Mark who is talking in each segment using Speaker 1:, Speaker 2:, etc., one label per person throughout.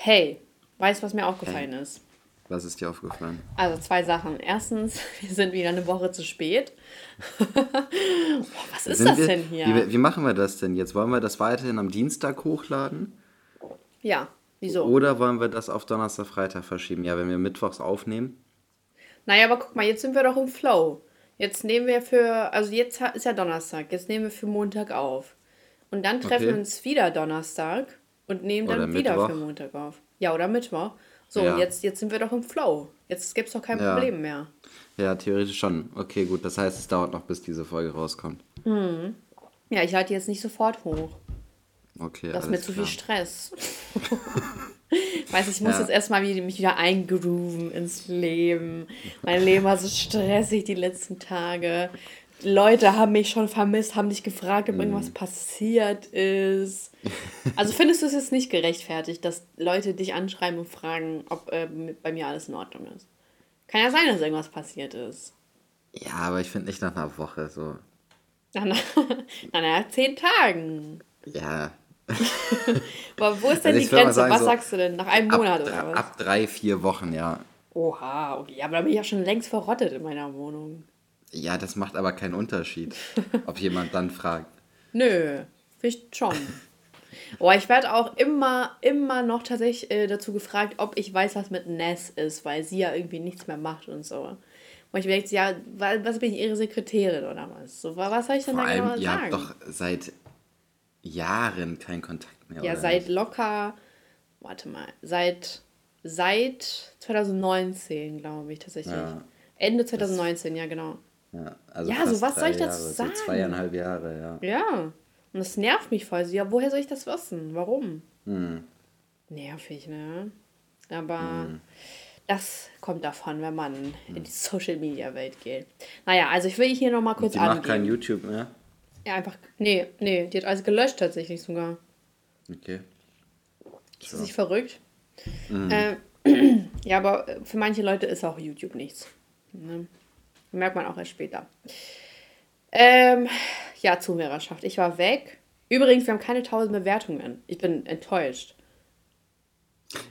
Speaker 1: Hey, weißt du, was mir aufgefallen hey. ist?
Speaker 2: Was ist dir aufgefallen?
Speaker 1: Also zwei Sachen. Erstens, wir sind wieder eine Woche zu spät.
Speaker 2: Was ist sind das wir, denn hier? Wie, wie, machen wir das denn jetzt? Wollen wir das weiterhin am Dienstag hochladen?
Speaker 1: Ja, wieso?
Speaker 2: Oder wollen wir das auf Donnerstag, Freitag verschieben? Ja, wenn wir mittwochs aufnehmen.
Speaker 1: Naja, aber guck mal, jetzt sind wir doch im Flow. Jetzt nehmen wir für, also jetzt ist ja Donnerstag, jetzt nehmen wir für Montag auf. Und dann treffen okay. wir uns wieder Donnerstag und nehmen dann oder wieder Mittwoch. für Montag auf. Ja, oder Mittwoch. So, ja. jetzt, jetzt sind wir doch im Flow. Jetzt gibt es doch kein ja. Problem mehr.
Speaker 2: Ja, theoretisch schon. Okay, gut. Das heißt, es dauert noch, bis diese Folge rauskommt.
Speaker 1: Hm. Ja, ich halte jetzt nicht sofort hoch. Okay. Das ist mir zu viel Stress. Weiß ich muss ja. jetzt erstmal mich wieder eingrooven ins Leben. Mein Leben war so stressig die letzten Tage. Leute haben mich schon vermisst, haben dich gefragt, ob mm. irgendwas passiert ist. Also findest du es jetzt nicht gerechtfertigt, dass Leute dich anschreiben und fragen, ob äh, bei mir alles in Ordnung ist? Kann ja sein, dass irgendwas passiert ist.
Speaker 2: Ja, aber ich finde nicht nach einer Woche so.
Speaker 1: Nach, nach, nach zehn Tagen.
Speaker 2: Ja.
Speaker 1: aber wo ist denn also die Grenze? Sagen, Was so sagst du denn? Nach einem Monat
Speaker 2: oder was? Ab drei, vier Wochen, ja.
Speaker 1: Oha, okay. Aber da bin ich ja schon längst verrottet in meiner Wohnung.
Speaker 2: Ja, das macht aber keinen Unterschied, ob jemand dann fragt.
Speaker 1: Nö, vielleicht schon. Oh, ich werde auch immer, immer noch tatsächlich äh, dazu gefragt, ob ich weiß, was mit Ness ist, weil sie ja irgendwie nichts mehr macht und so. Und ich denke, ja, was bin ich, ihre Sekretärin oder was? So, was soll ich denn Vor da
Speaker 2: genau allem, genau sagen? Ihr habt doch seit Jahren keinen Kontakt mehr.
Speaker 1: Ja, seit nicht? locker, warte mal, seit, seit 2019, glaube ich, tatsächlich. Ja, Ende 2019, ja, genau.
Speaker 2: Ja, also ja so was soll ich dazu Jahre, sagen? So zweieinhalb Jahre,
Speaker 1: ja. Ja. Und das nervt mich voll. Ja, woher soll ich das wissen? Warum? Hm. Nervig, ne? Aber hm. das kommt davon, wenn man hm. in die Social Media Welt geht. Naja, also ich will hier nochmal kurz
Speaker 2: Und die macht kein YouTube mehr?
Speaker 1: Ja, einfach. Nee, nee, die hat alles gelöscht tatsächlich sogar.
Speaker 2: Okay.
Speaker 1: Ist das nicht verrückt? Mhm. Äh, ja, aber für manche Leute ist auch YouTube nichts. Ne? Merkt man auch erst später. Ähm, ja, Zuhörerschaft. Ich war weg. Übrigens, wir haben keine 1000 Bewertungen. Ich bin enttäuscht.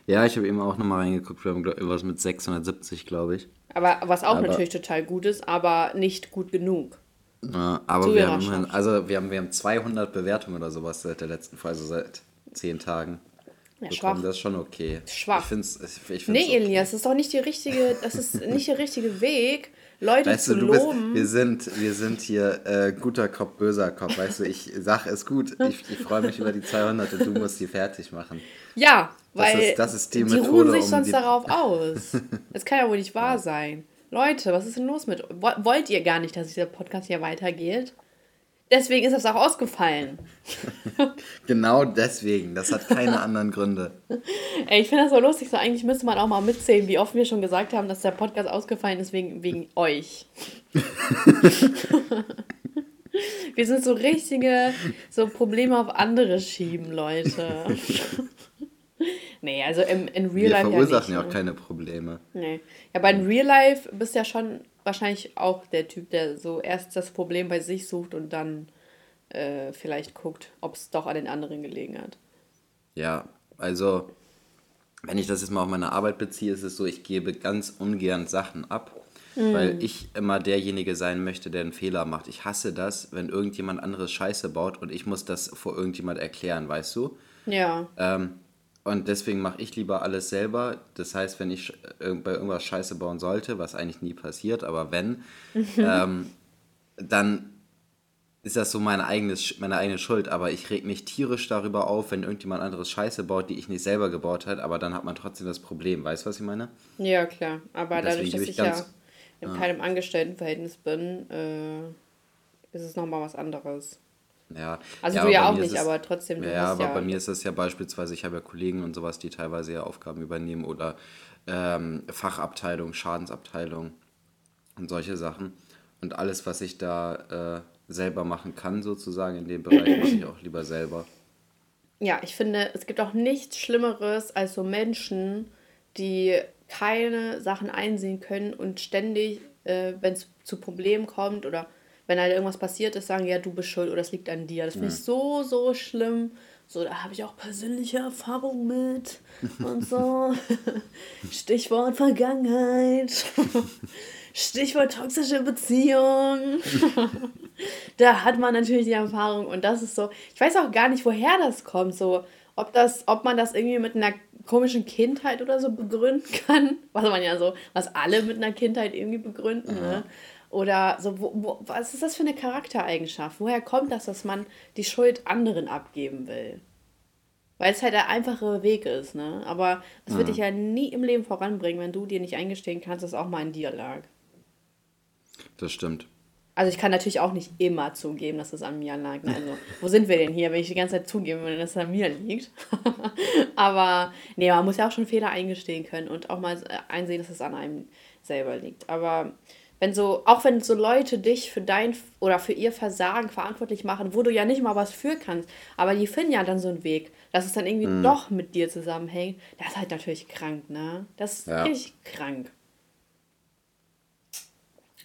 Speaker 2: Ja, ich habe eben auch nochmal reingeguckt. Wir haben irgendwas mit 670, glaube ich.
Speaker 1: Aber was auch aber, natürlich total gut ist, aber nicht gut genug.
Speaker 2: Ja, aber wir haben, also wir haben, wir haben 200 Bewertungen oder sowas seit der letzten Folge, also seit 10 Tagen. Ja, schwach. Das ist schon okay.
Speaker 1: Schwach. Ich find's, ich, ich find's nee, okay. Elias, das ist doch nicht die richtige, das ist nicht der richtige Weg, Leute weißt zu du,
Speaker 2: loben. Bist, wir, sind, wir sind hier äh, guter Kopf, böser Kopf. Weißt du, ich sage es gut. Ich, ich freue mich über die 200 und du musst die fertig machen.
Speaker 1: Ja, weil das ist, das ist die, die Methode, ruhen sich um sonst darauf aus. Das kann ja wohl nicht wahr sein. Leute, was ist denn los mit? Wollt ihr gar nicht, dass dieser Podcast hier weitergeht? Deswegen ist das auch ausgefallen.
Speaker 2: genau deswegen. Das hat keine anderen Gründe.
Speaker 1: Ey, ich finde das so lustig. So eigentlich müsste man auch mal mitzählen, wie oft wir schon gesagt haben, dass der Podcast ausgefallen ist wegen, wegen euch. wir sind so richtige so Probleme auf andere schieben, Leute. nee, also im, in Real
Speaker 2: Life. Wir verursachen ja, nicht, ja auch keine Probleme.
Speaker 1: Nee. Ja, aber in Real Life bist du ja schon wahrscheinlich auch der Typ, der so erst das Problem bei sich sucht und dann äh, vielleicht guckt, ob es doch an den anderen gelegen hat.
Speaker 2: Ja, also wenn ich das jetzt mal auf meine Arbeit beziehe, ist es so, ich gebe ganz ungern Sachen ab, mhm. weil ich immer derjenige sein möchte, der einen Fehler macht. Ich hasse das, wenn irgendjemand anderes Scheiße baut und ich muss das vor irgendjemand erklären, weißt du? Ja. Ähm, und deswegen mache ich lieber alles selber. Das heißt, wenn ich bei irgendwas Scheiße bauen sollte, was eigentlich nie passiert, aber wenn, ähm, dann ist das so meine, eigenes, meine eigene Schuld. Aber ich reg mich tierisch darüber auf, wenn irgendjemand anderes Scheiße baut, die ich nicht selber gebaut habe. Aber dann hat man trotzdem das Problem. Weißt du, was ich meine?
Speaker 1: Ja, klar. Aber dadurch, dass ich, ich ja in keinem Angestelltenverhältnis bin, äh, ist es nochmal was anderes.
Speaker 2: Ja.
Speaker 1: Also
Speaker 2: ja,
Speaker 1: du ja auch nicht, es, aber trotzdem.
Speaker 2: Du ja, aber ja bei mir ist das ja beispielsweise, ich habe ja Kollegen und sowas, die teilweise ja Aufgaben übernehmen oder ähm, Fachabteilung, Schadensabteilung und solche Sachen. Und alles, was ich da äh, selber machen kann, sozusagen in dem Bereich, mache ich auch lieber selber.
Speaker 1: Ja, ich finde, es gibt auch nichts Schlimmeres als so Menschen, die keine Sachen einsehen können und ständig, äh, wenn es zu Problemen kommt oder wenn halt irgendwas passiert ist, sagen, ja, du bist schuld oder es liegt an dir. Das finde ich so, so schlimm. So, da habe ich auch persönliche Erfahrungen mit und so. Stichwort Vergangenheit. Stichwort toxische Beziehung. da hat man natürlich die Erfahrung und das ist so. Ich weiß auch gar nicht, woher das kommt. So, ob das, ob man das irgendwie mit einer komischen Kindheit oder so begründen kann, was man ja so, was alle mit einer Kindheit irgendwie begründen, ne? Oder so, wo, wo, was ist das für eine Charaktereigenschaft? Woher kommt das, dass man die Schuld anderen abgeben will? Weil es halt der einfache Weg ist, ne? Aber es wird dich ja nie im Leben voranbringen, wenn du dir nicht eingestehen kannst, dass es auch mal in dir lag.
Speaker 2: Das stimmt.
Speaker 1: Also ich kann natürlich auch nicht immer zugeben, dass es an mir lag. Ne? Also, wo sind wir denn hier, wenn ich die ganze Zeit zugeben will, dass es an mir liegt? Aber nee, man muss ja auch schon Fehler eingestehen können und auch mal einsehen, dass es an einem selber liegt. Aber wenn so, auch wenn so Leute dich für dein oder für ihr Versagen verantwortlich machen, wo du ja nicht mal was für kannst, aber die finden ja dann so einen Weg, dass es dann irgendwie mhm. doch mit dir zusammenhängt, das ist halt natürlich krank, ne? Das ist ja. richtig krank.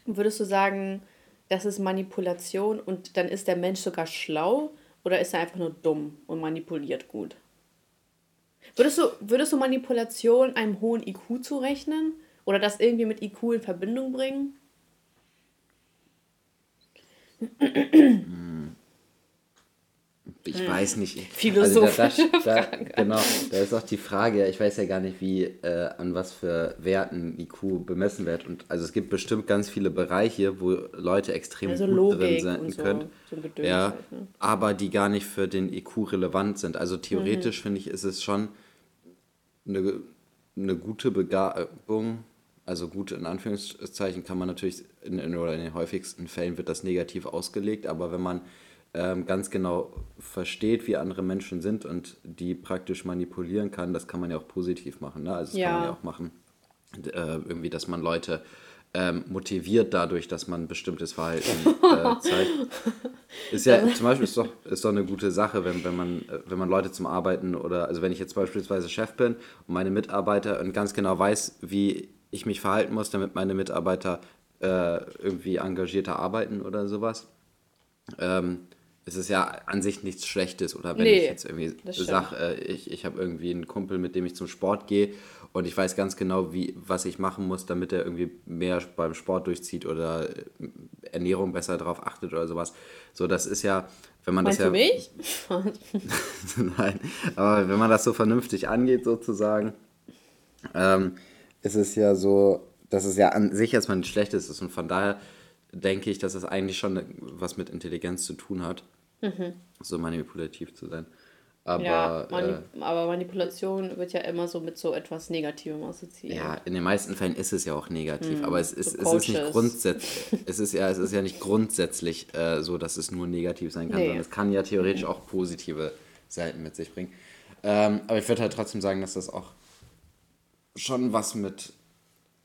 Speaker 1: Würdest du sagen, das ist Manipulation und dann ist der Mensch sogar schlau oder ist er einfach nur dumm und manipuliert gut? Würdest du, würdest du Manipulation einem hohen IQ zurechnen? Oder das irgendwie mit IQ in Verbindung bringen?
Speaker 2: Ich hm. weiß nicht. Philosophische also da, da, da, Genau, da ist auch die Frage, ich weiß ja gar nicht, wie, äh, an was für Werten IQ bemessen wird. Und also es gibt bestimmt ganz viele Bereiche, wo Leute extrem also gut Logik drin sein so, können. So ja, halt, ne? aber die gar nicht für den IQ relevant sind. Also theoretisch mhm. finde ich, ist es schon eine, eine gute Begabung, also gut in Anführungszeichen kann man natürlich, in, in, oder in den häufigsten Fällen wird das negativ ausgelegt, aber wenn man ähm, ganz genau versteht, wie andere Menschen sind und die praktisch manipulieren kann, das kann man ja auch positiv machen. Ne? Also das ja. kann man ja auch machen, äh, irgendwie, dass man Leute ähm, motiviert dadurch, dass man bestimmtes Verhalten äh, zeigt. Ist ja zum Beispiel ist doch, ist doch eine gute Sache, wenn, wenn, man, äh, wenn man Leute zum Arbeiten oder, also wenn ich jetzt beispielsweise Chef bin und meine Mitarbeiter und ganz genau weiß, wie ich mich verhalten muss, damit meine Mitarbeiter äh, irgendwie engagierter arbeiten oder sowas. Ähm, es ist ja an sich nichts Schlechtes. Oder wenn nee, ich jetzt irgendwie sage, äh, ich, ich habe irgendwie einen Kumpel, mit dem ich zum Sport gehe und ich weiß ganz genau, wie, was ich machen muss, damit er irgendwie mehr beim Sport durchzieht oder äh, Ernährung besser darauf achtet oder sowas. So, das ist ja, wenn man Meinst das ja. mich? Nein, aber wenn man das so vernünftig angeht, sozusagen, ähm, ist es ja so, dass es ja an sich erstmal nichts Schlechtes ist und von daher denke ich, dass es eigentlich schon was mit Intelligenz zu tun hat, mhm. so manipulativ zu sein.
Speaker 1: Aber, ja, Mani äh, aber Manipulation wird ja immer so mit so etwas Negativem assoziiert.
Speaker 2: Ja, in den meisten Fällen ist es ja auch negativ, mhm, aber es ist, so es ist nicht grundsätzlich, es ist ja, es ist ja nicht grundsätzlich äh, so, dass es nur negativ sein kann, nee. sondern es kann ja theoretisch mhm. auch positive Seiten mit sich bringen. Ähm, aber ich würde halt trotzdem sagen, dass das auch schon was mit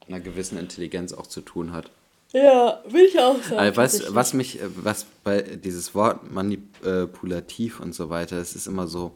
Speaker 2: einer gewissen Intelligenz auch zu tun hat.
Speaker 1: Ja, will ich auch sagen.
Speaker 2: Also was, was mich, was bei dieses Wort manipulativ und so weiter, es ist immer so,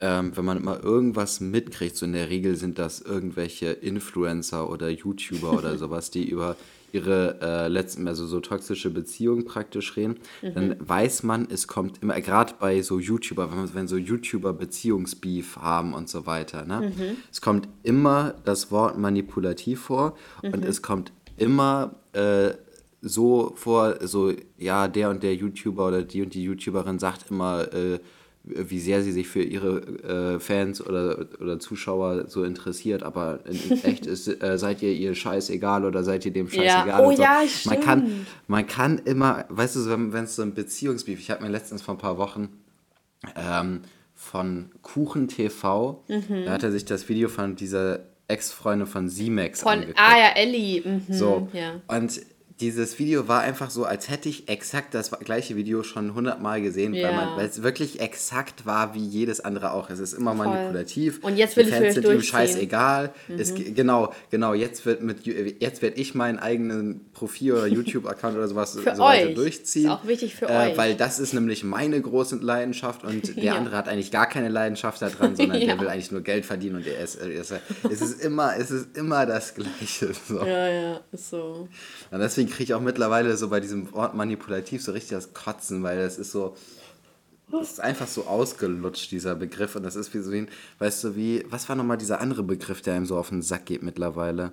Speaker 2: ähm, wenn man immer irgendwas mitkriegt, so in der Regel sind das irgendwelche Influencer oder YouTuber oder sowas, die über ihre äh, letzten, also so toxische Beziehungen praktisch reden, mhm. dann weiß man, es kommt immer, gerade bei so YouTuber, wenn, wenn so YouTuber Beziehungsbeef haben und so weiter, ne? Mhm. Es kommt immer das Wort manipulativ vor mhm. und es kommt immer äh, so vor, so, ja, der und der YouTuber oder die und die YouTuberin sagt immer, äh, wie sehr sie sich für ihre äh, Fans oder, oder Zuschauer so interessiert, aber in echt ist, äh, seid ihr ihr Scheiß egal oder seid ihr dem Scheiß ja. egal? Oh so. ja, stimmt. Man kann, man kann immer, weißt du, wenn es so ein Beziehungsbeef, ich habe mir letztens vor ein paar Wochen ähm, von Kuchen TV, mhm. da hat er sich das Video von dieser Ex-Freundin von Z-Max
Speaker 1: angeguckt. Ah ja, Ellie. Mhm,
Speaker 2: so, ja. und dieses Video war einfach so, als hätte ich exakt das gleiche Video schon hundertmal gesehen, ja. weil es wirklich exakt war wie jedes andere auch. Es ist immer Voll. manipulativ. Und jetzt will Die Fans ich sind ihm scheißegal. Mhm. Es, genau, genau. Jetzt wird mit jetzt werde ich meinen eigenen Profil oder YouTube-Account oder sowas für so weiter durchziehen. Ist auch wichtig für äh, euch. Weil das ist nämlich meine große Leidenschaft und der ja. andere hat eigentlich gar keine Leidenschaft daran, sondern ja. der will eigentlich nur Geld verdienen und er ist, er ist, es ist immer, es ist immer das Gleiche. So.
Speaker 1: Ja, ja, ist so.
Speaker 2: Und deswegen kriege ich auch mittlerweile so bei diesem Wort manipulativ so richtig das Kotzen, weil das ist so, Das ist einfach so ausgelutscht, dieser Begriff. Und das ist wie so ein, weißt du, wie, was war nochmal dieser andere Begriff, der einem so auf den Sack geht mittlerweile?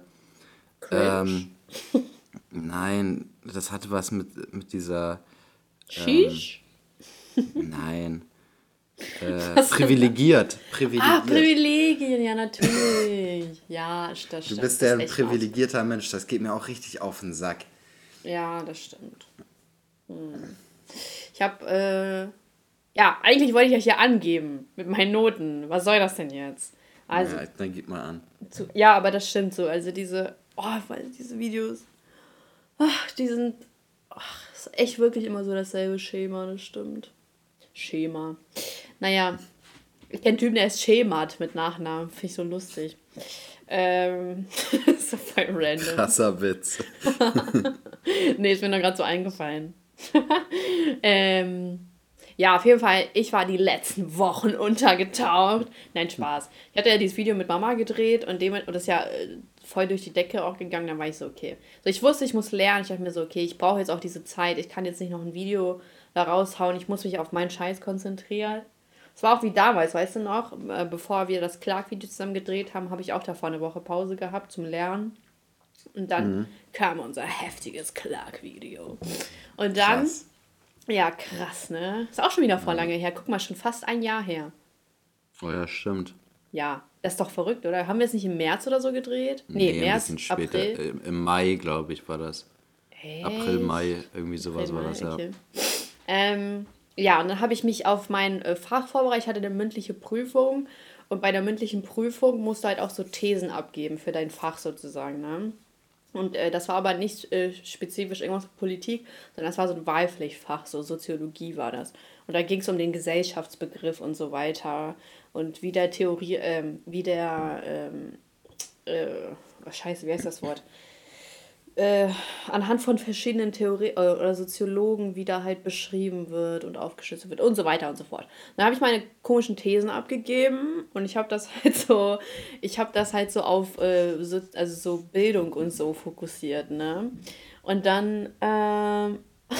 Speaker 2: Ähm, nein, das hatte was mit, mit dieser. Ähm, nein. Äh, privilegiert.
Speaker 1: privilegiert. Ah, Privilegien, ja, natürlich. ja,
Speaker 2: das stimmt. Du bist ja ein privilegierter aus. Mensch, das geht mir auch richtig auf den Sack.
Speaker 1: Ja, das stimmt. Hm. Ich habe, äh, ja, eigentlich wollte ich euch ja angeben mit meinen Noten. Was soll das denn jetzt? Also,
Speaker 2: ja, dann gib mal an.
Speaker 1: Zu, ja, aber das stimmt so. Also diese, oh, diese Videos, ach, die sind, ach, ist echt wirklich immer so dasselbe Schema, das stimmt. Schema. Naja, ich kenne Typen, der ist Schemat mit Nachnamen. Finde ich so lustig. Ähm, so voll random. Krasser Witz. nee, ist mir nur gerade so eingefallen. ähm, ja, auf jeden Fall, ich war die letzten Wochen untergetaucht. Nein, Spaß. Ich hatte ja dieses Video mit Mama gedreht und, dem, und das ist ja äh, voll durch die Decke auch gegangen. Dann war ich so, okay. So, ich wusste, ich muss lernen. Ich dachte mir so, okay, ich brauche jetzt auch diese Zeit. Ich kann jetzt nicht noch ein Video da raushauen. Ich muss mich auf meinen Scheiß konzentrieren. Es war auch wie damals, weißt du noch, äh, bevor wir das Clark-Video zusammen gedreht haben, habe ich auch davor eine Woche Pause gehabt zum Lernen. Und dann mhm. kam unser heftiges Clark-Video. Und dann, krass. Ja, krass, ne? Ist auch schon wieder vor lange her. Guck mal, schon fast ein Jahr her.
Speaker 2: Oh ja, stimmt.
Speaker 1: Ja, das ist doch verrückt, oder? Haben wir es nicht im März oder so gedreht? Nee, nee März,
Speaker 2: ein bisschen später. April. Im Mai, glaube ich, war das. Echt? April, Mai, irgendwie sowas April, war das, ja.
Speaker 1: Okay. Ähm, ja, und dann habe ich mich auf mein äh, Fach vorbereitet. Ich hatte eine mündliche Prüfung. Und bei der mündlichen Prüfung musst du halt auch so Thesen abgeben für dein Fach sozusagen. Ne? Und äh, das war aber nicht äh, spezifisch irgendwas mit Politik, sondern das war so ein Wahlpflichtfach, so Soziologie war das. Und da ging es um den Gesellschaftsbegriff und so weiter. Und wie der Theorie, ähm, wie der, ähm, äh, oh, scheiße, wie heißt das Wort? Äh, anhand von verschiedenen Theorien äh, oder Soziologen wieder halt beschrieben wird und aufgeschlüsselt wird und so weiter und so fort. Dann habe ich meine komischen Thesen abgegeben und ich habe das halt so, ich habe das halt so auf äh, so, also so Bildung und so fokussiert, ne? Und dann, ähm,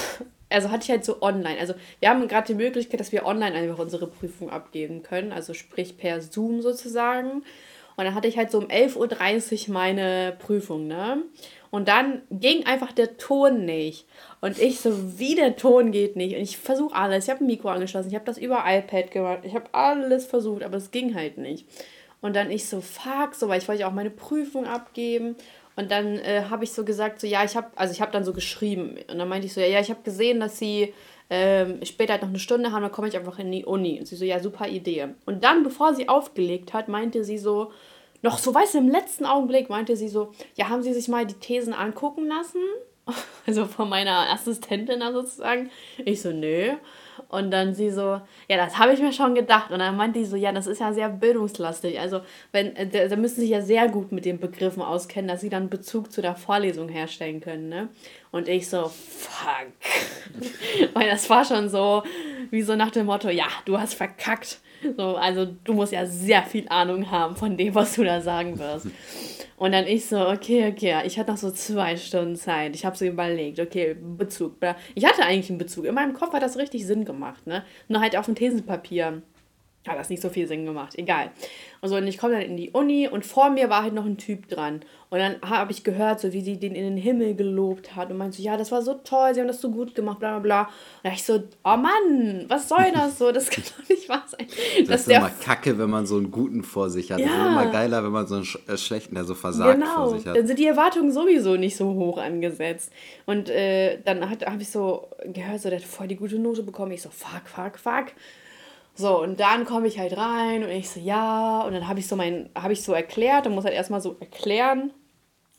Speaker 1: also hatte ich halt so online, also wir haben gerade die Möglichkeit, dass wir online einfach unsere Prüfung abgeben können, also sprich per Zoom sozusagen. Und dann hatte ich halt so um 11.30 Uhr meine Prüfung, ne? Und dann ging einfach der Ton nicht. Und ich so, wie der Ton geht nicht. Und ich versuche alles. Ich habe ein Mikro angeschlossen. Ich habe das über iPad gemacht. Ich habe alles versucht, aber es ging halt nicht. Und dann ich so, fuck, so, weil ich wollte ja auch meine Prüfung abgeben. Und dann äh, habe ich so gesagt, so, ja, ich habe, also ich habe dann so geschrieben. Und dann meinte ich so, ja, ja ich habe gesehen, dass sie ähm, später halt noch eine Stunde haben, dann komme ich einfach in die Uni. Und sie so, ja, super Idee. Und dann, bevor sie aufgelegt hat, meinte sie so, noch so, weißt du, im letzten Augenblick meinte sie so, ja, haben Sie sich mal die Thesen angucken lassen? Also von meiner Assistentin sozusagen. Ich so, nö. Und dann sie so, ja, das habe ich mir schon gedacht. Und dann meinte die so, ja, das ist ja sehr bildungslastig. Also, wenn, äh, da müssen sie sich ja sehr gut mit den Begriffen auskennen, dass sie dann Bezug zu der Vorlesung herstellen können, ne? Und ich so, fuck. Weil das war schon so, wie so nach dem Motto, ja, du hast verkackt. So, also du musst ja sehr viel Ahnung haben von dem, was du da sagen wirst. Und dann ich so, okay, okay, ich hatte noch so zwei Stunden Zeit. Ich habe so überlegt, okay, Bezug. Ich hatte eigentlich einen Bezug. In meinem Kopf hat das richtig Sinn gemacht, ne? Nur halt auf dem Thesenpapier hat das nicht so viel Sinn gemacht. Egal. Und so, und ich komme dann in die Uni und vor mir war halt noch ein Typ dran. Und dann habe ich gehört, so wie sie den in den Himmel gelobt hat und meinte so, ja, das war so toll, sie haben das so gut gemacht, bla bla bla. Und da ich so, oh Mann, was soll das so? Das kann doch nicht wahr sein.
Speaker 2: Das ist immer kacke, wenn man so einen guten vor sich hat. Ja. Das ist immer geiler, wenn man so einen äh, schlechten, der so versagt genau.
Speaker 1: vor sich hat. Dann sind die Erwartungen sowieso nicht so hoch angesetzt. Und äh, dann habe ich so gehört, so, der hat voll die gute Note bekommen. Ich so, fuck, fuck, fuck. So, und dann komme ich halt rein und ich so, ja, und dann habe ich so mein, habe ich so erklärt, und muss halt erstmal so erklären,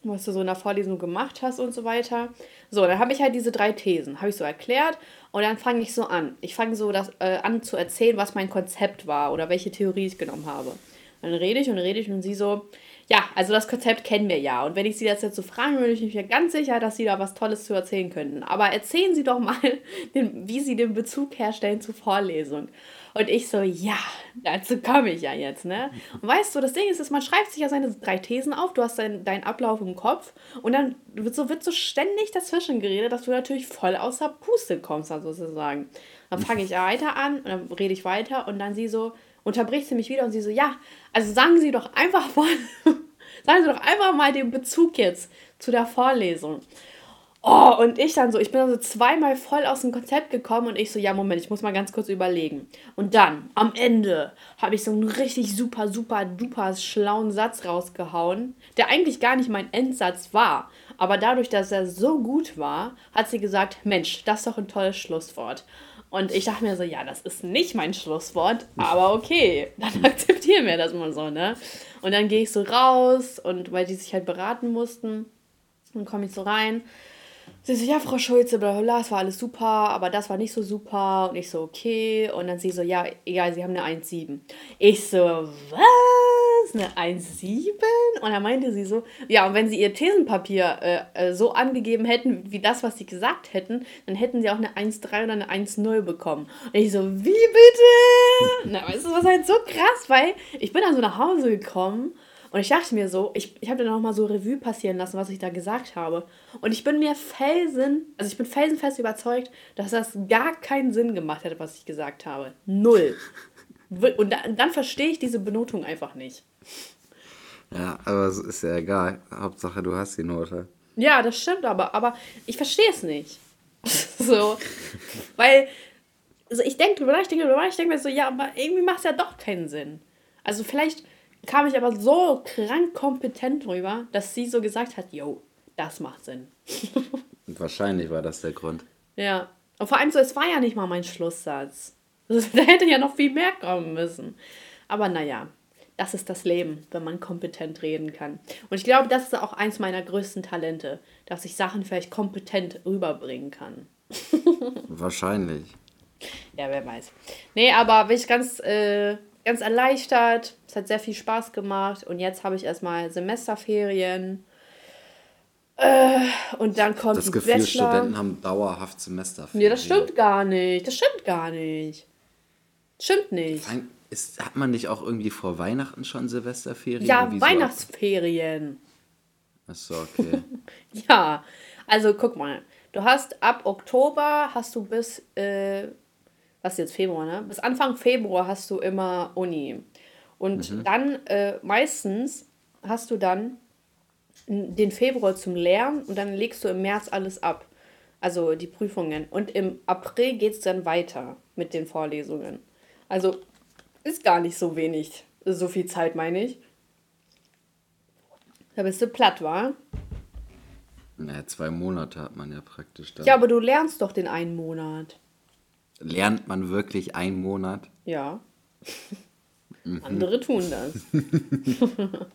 Speaker 1: was du so in der Vorlesung gemacht hast und so weiter. So, dann habe ich halt diese drei Thesen, habe ich so erklärt und dann fange ich so an. Ich fange so das, äh, an zu erzählen, was mein Konzept war oder welche Theorie ich genommen habe. Dann rede ich und rede ich und sie so, ja, also das Konzept kennen wir ja. Und wenn ich Sie das jetzt so fragen würde, ich mich ja ganz sicher, dass Sie da was Tolles zu erzählen könnten. Aber erzählen Sie doch mal, den, wie Sie den Bezug herstellen zur Vorlesung. Und ich so, ja, dazu komme ich ja jetzt, ne? Und weißt du, das Ding ist, ist, man schreibt sich ja seine drei Thesen auf, du hast deinen dein Ablauf im Kopf und dann wird so, wird so ständig dazwischen geredet, dass du natürlich voll außer Puste kommst, dann sozusagen. Dann fange ich weiter an und dann rede ich weiter und dann sie so, unterbricht sie mich wieder und sie so, ja, also sagen Sie doch einfach mal, sagen Sie doch einfach mal den Bezug jetzt zu der Vorlesung. Oh, und ich dann so, ich bin dann so zweimal voll aus dem Konzept gekommen und ich so, ja, Moment, ich muss mal ganz kurz überlegen. Und dann, am Ende, habe ich so einen richtig super, super, duper schlauen Satz rausgehauen, der eigentlich gar nicht mein Endsatz war. Aber dadurch, dass er so gut war, hat sie gesagt, Mensch, das ist doch ein tolles Schlusswort. Und ich dachte mir so, ja, das ist nicht mein Schlusswort, aber okay, dann akzeptieren wir das mal so, ne? Und dann gehe ich so raus und weil die sich halt beraten mussten, dann komme ich so rein Sie so, ja, Frau Schulze, bla bla, es war alles super, aber das war nicht so super. Und ich so, okay. Und dann sie so, ja, egal, Sie haben eine 1,7. Ich so, was? Eine 1,7? Und dann meinte sie so, ja, und wenn Sie Ihr Thesenpapier äh, äh, so angegeben hätten, wie das, was Sie gesagt hätten, dann hätten Sie auch eine 1,3 oder eine 1,0 bekommen. Und ich so, wie bitte? Na, weißt du, was halt so krass, weil ich bin dann so nach Hause gekommen und ich dachte mir so, ich, ich habe dann nochmal so Revue passieren lassen, was ich da gesagt habe. Und ich bin mir felsen, also ich bin felsenfest überzeugt, dass das gar keinen Sinn gemacht hätte, was ich gesagt habe. Null. Und dann, dann verstehe ich diese Benotung einfach nicht.
Speaker 2: Ja, aber es ist ja egal. Hauptsache, du hast die Note.
Speaker 1: Ja, das stimmt aber, aber ich verstehe es nicht. so. Weil, also ich denke drüber nach, ich denke drüber nach, ich denke mir so, ja, aber irgendwie macht es ja doch keinen Sinn. Also vielleicht kam ich aber so krank kompetent rüber, dass sie so gesagt hat, yo, das macht Sinn.
Speaker 2: Wahrscheinlich war das der Grund.
Speaker 1: Ja. Und vor allem so, es war ja nicht mal mein Schlusssatz. Da hätte ja noch viel mehr kommen müssen. Aber naja, das ist das Leben, wenn man kompetent reden kann. Und ich glaube, das ist auch eins meiner größten Talente, dass ich Sachen vielleicht kompetent rüberbringen kann.
Speaker 2: Wahrscheinlich.
Speaker 1: Ja, wer weiß. Nee, aber bin ich ganz äh, ganz erleichtert. Es hat sehr viel Spaß gemacht. Und jetzt habe ich erstmal Semesterferien. Äh, und dann kommt
Speaker 2: das Gefühl, Bachelor. Studenten haben dauerhaft Semesterferien.
Speaker 1: Nee, das stimmt gar nicht. Das stimmt gar nicht. Stimmt nicht.
Speaker 2: Ist, hat man nicht auch irgendwie vor Weihnachten schon Silvesterferien?
Speaker 1: Ja, Weihnachtsferien.
Speaker 2: So Achso, okay.
Speaker 1: ja, also guck mal. Du hast ab Oktober hast du bis äh, was ist jetzt Februar, ne? Bis Anfang Februar hast du immer Uni. Und mhm. dann äh, meistens hast du dann den Februar zum Lernen und dann legst du im März alles ab. Also die Prüfungen. Und im April geht es dann weiter mit den Vorlesungen. Also ist gar nicht so wenig, so viel Zeit, meine ich. Da bist du platt, wa?
Speaker 2: Naja, zwei Monate hat man ja praktisch
Speaker 1: dann. Ja, aber du lernst doch den einen Monat.
Speaker 2: Lernt man wirklich einen Monat?
Speaker 1: Ja. Mhm. Andere tun das.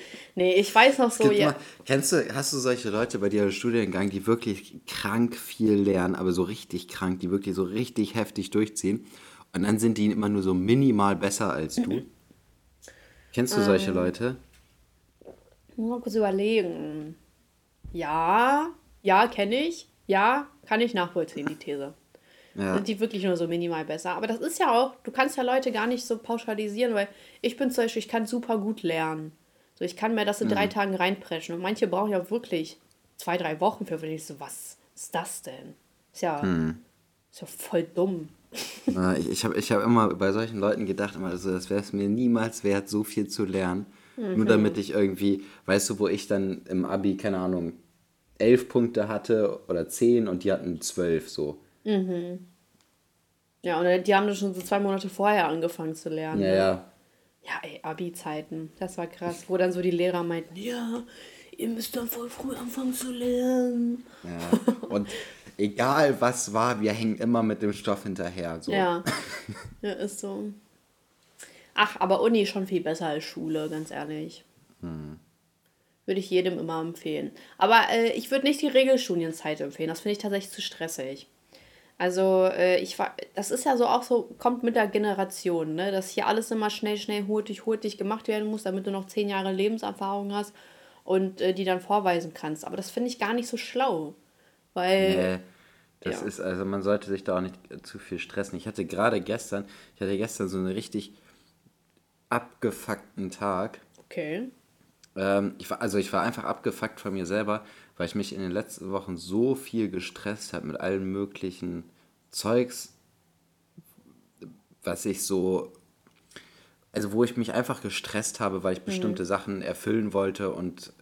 Speaker 1: nee, ich weiß noch so. Ja.
Speaker 2: Mal, kennst du, hast du solche Leute bei dir im Studiengang, die wirklich krank viel lernen, aber so richtig krank, die wirklich so richtig heftig durchziehen? Und dann sind die immer nur so minimal besser als du? Kennst du solche ähm, Leute?
Speaker 1: Mal kurz überlegen. Ja, ja, kenne ich. Ja, kann ich nachvollziehen, die These. Ja. Sind die wirklich nur so minimal besser. Aber das ist ja auch, du kannst ja Leute gar nicht so pauschalisieren, weil ich bin zum Beispiel, ich kann super gut lernen. So, ich kann mir das in mhm. drei Tagen reinpreschen. Und manche brauchen ja wirklich zwei, drei Wochen für, wenn ich so, was ist das denn? Ist ja, mhm. ist ja voll dumm.
Speaker 2: Ich ich habe ich hab immer bei solchen Leuten gedacht, immer, also das wäre es mir niemals wert, so viel zu lernen. Mhm. Nur damit ich irgendwie, weißt du, wo ich dann im Abi, keine Ahnung, elf Punkte hatte oder zehn und die hatten zwölf so. Mhm.
Speaker 1: Ja, und die haben das schon so zwei Monate vorher angefangen zu lernen.
Speaker 2: Ja, ne? ja.
Speaker 1: Ja, ey, Abi-Zeiten. Das war krass. Wo dann so die Lehrer meinten, ja, ihr müsst dann voll früh anfangen zu lernen.
Speaker 2: Ja. Und egal was war, wir hängen immer mit dem Stoff hinterher. So.
Speaker 1: Ja. Ja, ist so. Ach, aber Uni ist schon viel besser als Schule, ganz ehrlich. Hm. Würde ich jedem immer empfehlen. Aber äh, ich würde nicht die Regelstudienzeit empfehlen. Das finde ich tatsächlich zu stressig. Also äh, ich war, das ist ja so auch so, kommt mit der Generation, ne? dass hier alles immer schnell, schnell, hurtig, hurtig gemacht werden muss, damit du noch zehn Jahre Lebenserfahrung hast und äh, die dann vorweisen kannst. Aber das finde ich gar nicht so schlau, weil...
Speaker 2: Nee, das ja. ist, also man sollte sich da auch nicht zu viel stressen. Ich hatte gerade gestern, ich hatte gestern so einen richtig abgefuckten Tag. Okay. Ähm, ich war, also ich war einfach abgefuckt von mir selber, weil ich mich in den letzten Wochen so viel gestresst habe mit allen möglichen Zeugs, was ich so, also wo ich mich einfach gestresst habe, weil ich mhm. bestimmte mhm. Sachen erfüllen wollte und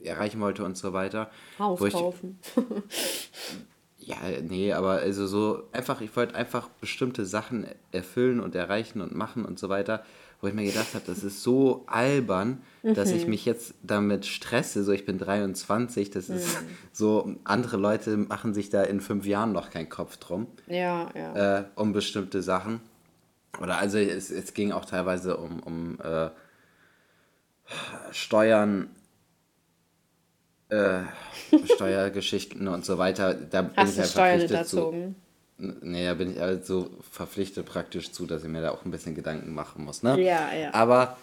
Speaker 2: erreichen wollte und so weiter. Haus kaufen. ja, nee, aber also so einfach, ich wollte einfach bestimmte Sachen erfüllen und erreichen und machen und so weiter wo ich mir gedacht habe, das ist so albern, mhm. dass ich mhm. mich jetzt damit stresse. So, ich bin 23, das ist mhm. so, andere Leute machen sich da in fünf Jahren noch keinen Kopf drum. Ja, ja. Äh, um bestimmte Sachen. Oder also es, es ging auch teilweise um, um äh, Steuern, äh, Steuergeschichten und so weiter. Da bin Hast ich du Steuern hinterzogen? Naja, bin ich halt so verpflichtet praktisch zu, dass ich mir da auch ein bisschen Gedanken machen muss. Ne? Ja, ja. Aber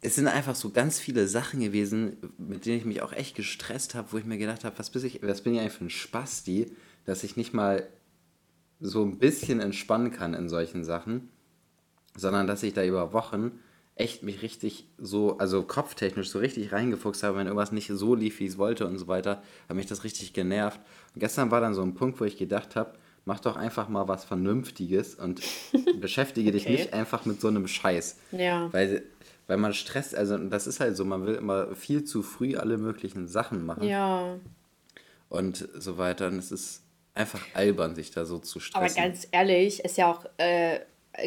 Speaker 2: es sind einfach so ganz viele Sachen gewesen, mit denen ich mich auch echt gestresst habe, wo ich mir gedacht habe, was, bin ich, was bin ich eigentlich für ein Spasti, dass ich nicht mal so ein bisschen entspannen kann in solchen Sachen, sondern dass ich da über Wochen echt mich richtig so, also kopftechnisch so richtig reingefuchst habe, wenn irgendwas nicht so lief, wie ich es wollte und so weiter, hat mich das richtig genervt. Und gestern war dann so ein Punkt, wo ich gedacht habe, mach doch einfach mal was Vernünftiges und beschäftige okay. dich nicht einfach mit so einem Scheiß. Ja. Weil, weil man stresst, also das ist halt so, man will immer viel zu früh alle möglichen Sachen machen. Ja. Und so weiter. Und es ist einfach albern, sich da so zu
Speaker 1: stressen. Aber ganz ehrlich, ist ja auch äh,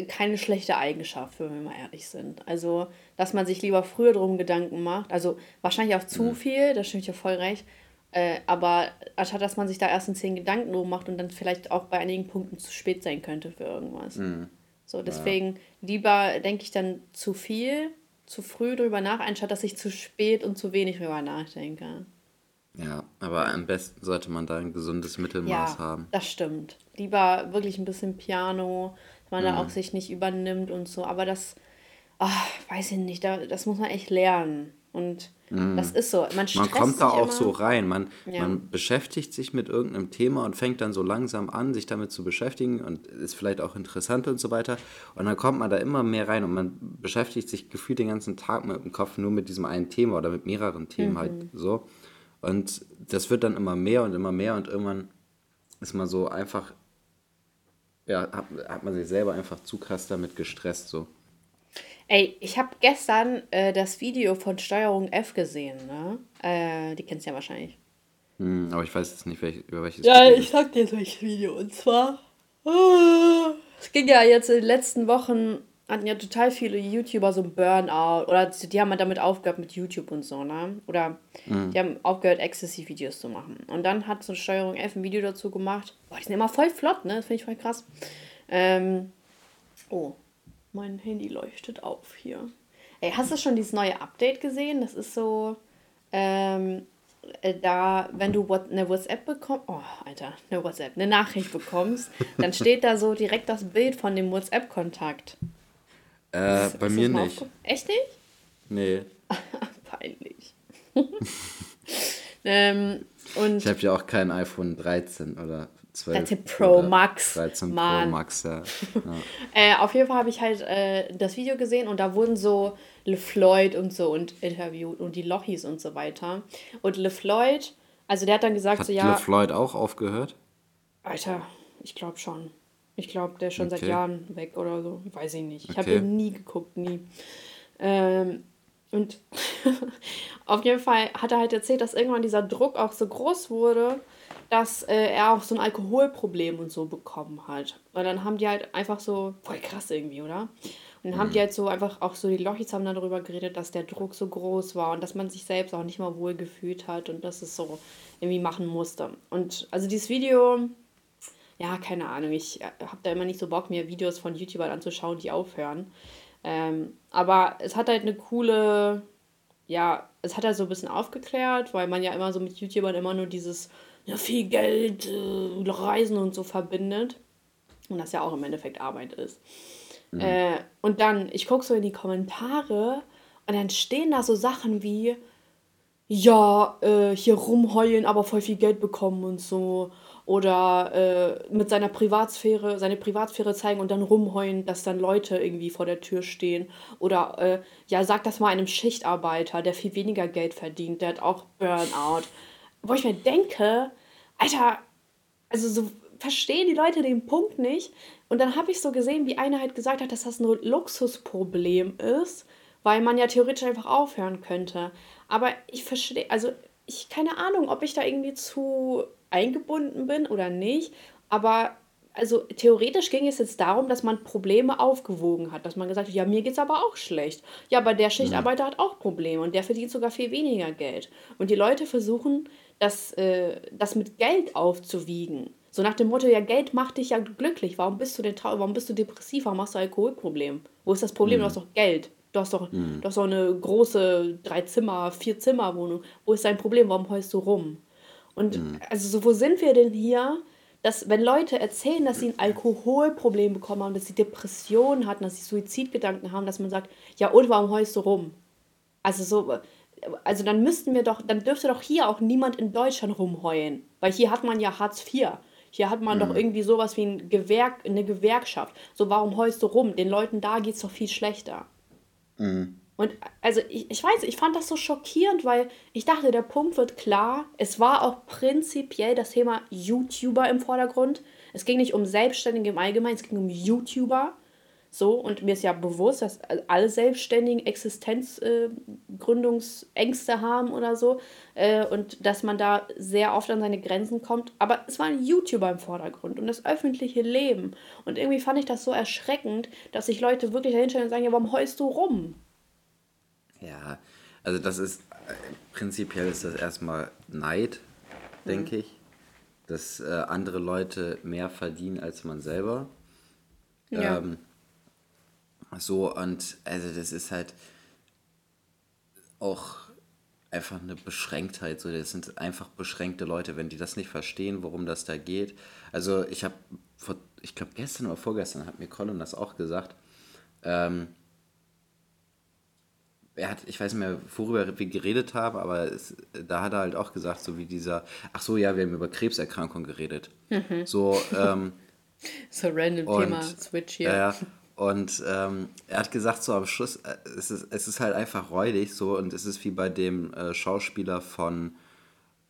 Speaker 1: keine schlechte Eigenschaft, wenn wir mal ehrlich sind. Also, dass man sich lieber früher drum Gedanken macht. Also wahrscheinlich auch zu mhm. viel, da stimme ich ja voll recht. Äh, aber anstatt dass man sich da erst in zehn Gedanken drum macht und dann vielleicht auch bei einigen Punkten zu spät sein könnte für irgendwas. Mhm. So, deswegen ja. lieber denke ich dann zu viel, zu früh drüber nach, anstatt dass ich zu spät und zu wenig drüber nachdenke.
Speaker 2: Ja, aber am besten sollte man da ein gesundes Mittelmaß
Speaker 1: ja,
Speaker 2: haben.
Speaker 1: Das stimmt. Lieber wirklich ein bisschen Piano, dass man mhm. da auch sich nicht übernimmt und so. Aber das, ach, weiß ich nicht, da, das muss man echt lernen. Und mm. das ist so.
Speaker 2: Man, man kommt da auch immer. so rein. Man, ja. man beschäftigt sich mit irgendeinem Thema und fängt dann so langsam an, sich damit zu beschäftigen und ist vielleicht auch interessant und so weiter. Und dann kommt man da immer mehr rein und man beschäftigt sich gefühlt den ganzen Tag mit dem Kopf nur mit diesem einen Thema oder mit mehreren Themen halt mhm. halt so. Und das wird dann immer mehr und immer mehr und irgendwann ist man so einfach, ja, hat, hat man sich selber einfach zu krass damit gestresst so.
Speaker 1: Ey, ich habe gestern äh, das Video von Steuerung F gesehen, ne? Äh, die kennst du ja wahrscheinlich.
Speaker 2: Hm, aber ich weiß jetzt nicht, welch, über welches
Speaker 1: Ja, Video. ich sag dir welches Video. Und zwar. Oh, es ging ja jetzt in den letzten Wochen, hatten ja total viele YouTuber so ein Burnout. Oder die haben halt damit aufgehört mit YouTube und so, ne? Oder mhm. die haben aufgehört, Exzessiv-Videos zu machen. Und dann hat so Steuerung F ein Video dazu gemacht. Boah, die sind immer voll flott, ne? Das finde ich voll krass. Ähm, oh, mein Handy leuchtet auf hier. Ey, hast du schon dieses neue Update gesehen? Das ist so, ähm, äh, da, wenn du eine WhatsApp bekommst, oh, Alter, eine WhatsApp, eine Nachricht bekommst, dann steht da so direkt das Bild von dem WhatsApp-Kontakt. Äh, ist, bei ist mir nicht. Echt nicht? Nee. Peinlich.
Speaker 2: ähm, und ich habe ja auch kein iPhone 13 oder 12 13 Pro Max.
Speaker 1: 13 Mann. Pro Max, ja. ja. äh, auf jeden Fall habe ich halt äh, das Video gesehen und da wurden so LeFloid und so und interviewt und die Lochis und so weiter. Und LeFloid, also der hat dann gesagt,
Speaker 2: hat
Speaker 1: so ja.
Speaker 2: LeFloid auch aufgehört?
Speaker 1: Alter, ich glaube schon. Ich glaube, der ist schon okay. seit Jahren weg oder so. Weiß ich nicht. Ich okay. habe ihn nie geguckt, nie. Ähm, und auf jeden Fall hat er halt erzählt, dass irgendwann dieser Druck auch so groß wurde, dass äh, er auch so ein Alkoholproblem und so bekommen hat. Weil dann haben die halt einfach so, voll krass irgendwie, oder? Und dann mhm. haben die halt so einfach auch so, die Lochis haben darüber geredet, dass der Druck so groß war und dass man sich selbst auch nicht mal wohl gefühlt hat und dass es so irgendwie machen musste. Und also dieses Video, ja, keine Ahnung, ich äh, habe da immer nicht so Bock, mir Videos von YouTubern anzuschauen, die aufhören. Ähm, aber es hat halt eine coole, ja, es hat halt so ein bisschen aufgeklärt, weil man ja immer so mit YouTubern immer nur dieses ja, viel Geld, äh, Reisen und so verbindet. Und das ja auch im Endeffekt Arbeit ist. Mhm. Äh, und dann, ich gucke so in die Kommentare und dann stehen da so Sachen wie, ja, äh, hier rumheulen, aber voll viel Geld bekommen und so. Oder äh, mit seiner Privatsphäre, seine Privatsphäre zeigen und dann rumheulen, dass dann Leute irgendwie vor der Tür stehen. Oder äh, ja, sag das mal einem Schichtarbeiter, der viel weniger Geld verdient, der hat auch Burnout. Wo ich mir denke, Alter, also so verstehen die Leute den Punkt nicht. Und dann habe ich so gesehen, wie einer halt gesagt hat, dass das ein Luxusproblem ist, weil man ja theoretisch einfach aufhören könnte. Aber ich verstehe, also ich keine Ahnung, ob ich da irgendwie zu eingebunden bin oder nicht. Aber also theoretisch ging es jetzt darum, dass man Probleme aufgewogen hat, dass man gesagt hat, ja, mir geht es aber auch schlecht. Ja, aber der Schichtarbeiter ja. hat auch Probleme und der verdient sogar viel weniger Geld. Und die Leute versuchen, das, äh, das mit Geld aufzuwiegen. So nach dem Motto, ja, Geld macht dich ja glücklich. Warum bist du denn warum bist du depressiv? Warum hast du Alkoholproblem? Wo ist das Problem? Mhm. Du hast doch Geld. Du hast doch, mhm. du hast doch eine große Drei-Zimmer-, Vier-Zimmer-Wohnung. Wo ist dein Problem? Warum heulst du rum? Und mhm. also so, wo sind wir denn hier, dass wenn Leute erzählen, dass sie ein Alkoholproblem bekommen haben, dass sie Depressionen hatten, dass sie Suizidgedanken haben, dass man sagt, ja und warum heulst du rum? Also so, also dann müssten wir doch, dann dürfte doch hier auch niemand in Deutschland rumheulen, weil hier hat man ja Hartz IV. Hier hat man mhm. doch irgendwie sowas wie ein Gewerk, eine Gewerkschaft. So, warum heulst du rum? Den Leuten da geht es doch viel schlechter. Mhm. Und also ich, ich weiß, ich fand das so schockierend, weil ich dachte, der Punkt wird klar. Es war auch prinzipiell das Thema YouTuber im Vordergrund. Es ging nicht um Selbstständige im Allgemeinen, es ging um YouTuber. So, und mir ist ja bewusst, dass alle Selbstständigen Existenzgründungsängste äh, haben oder so. Äh, und dass man da sehr oft an seine Grenzen kommt. Aber es war ein YouTuber im Vordergrund und das öffentliche Leben. Und irgendwie fand ich das so erschreckend, dass sich Leute wirklich dahinstellen und sagen: Ja, warum heulst du rum?
Speaker 2: Ja, also das ist, äh, prinzipiell ist das erstmal Neid, denke mhm. ich. Dass äh, andere Leute mehr verdienen als man selber. Ja. Ähm, so, und also das ist halt auch einfach eine Beschränktheit. So, das sind einfach beschränkte Leute, wenn die das nicht verstehen, worum das da geht. Also ich habe vor, ich glaube gestern oder vorgestern hat mir Colin das auch gesagt. Ähm, er hat, ich weiß nicht mehr, worüber wir geredet haben, aber es, da hat er halt auch gesagt, so wie dieser, ach so, ja, wir haben über Krebserkrankung geredet. Mhm. So, ähm, so random Thema, Switch hier. Ja, und ähm, er hat gesagt, so am Schluss, äh, es ist, es ist halt einfach räudig so und es ist wie bei dem äh, Schauspieler von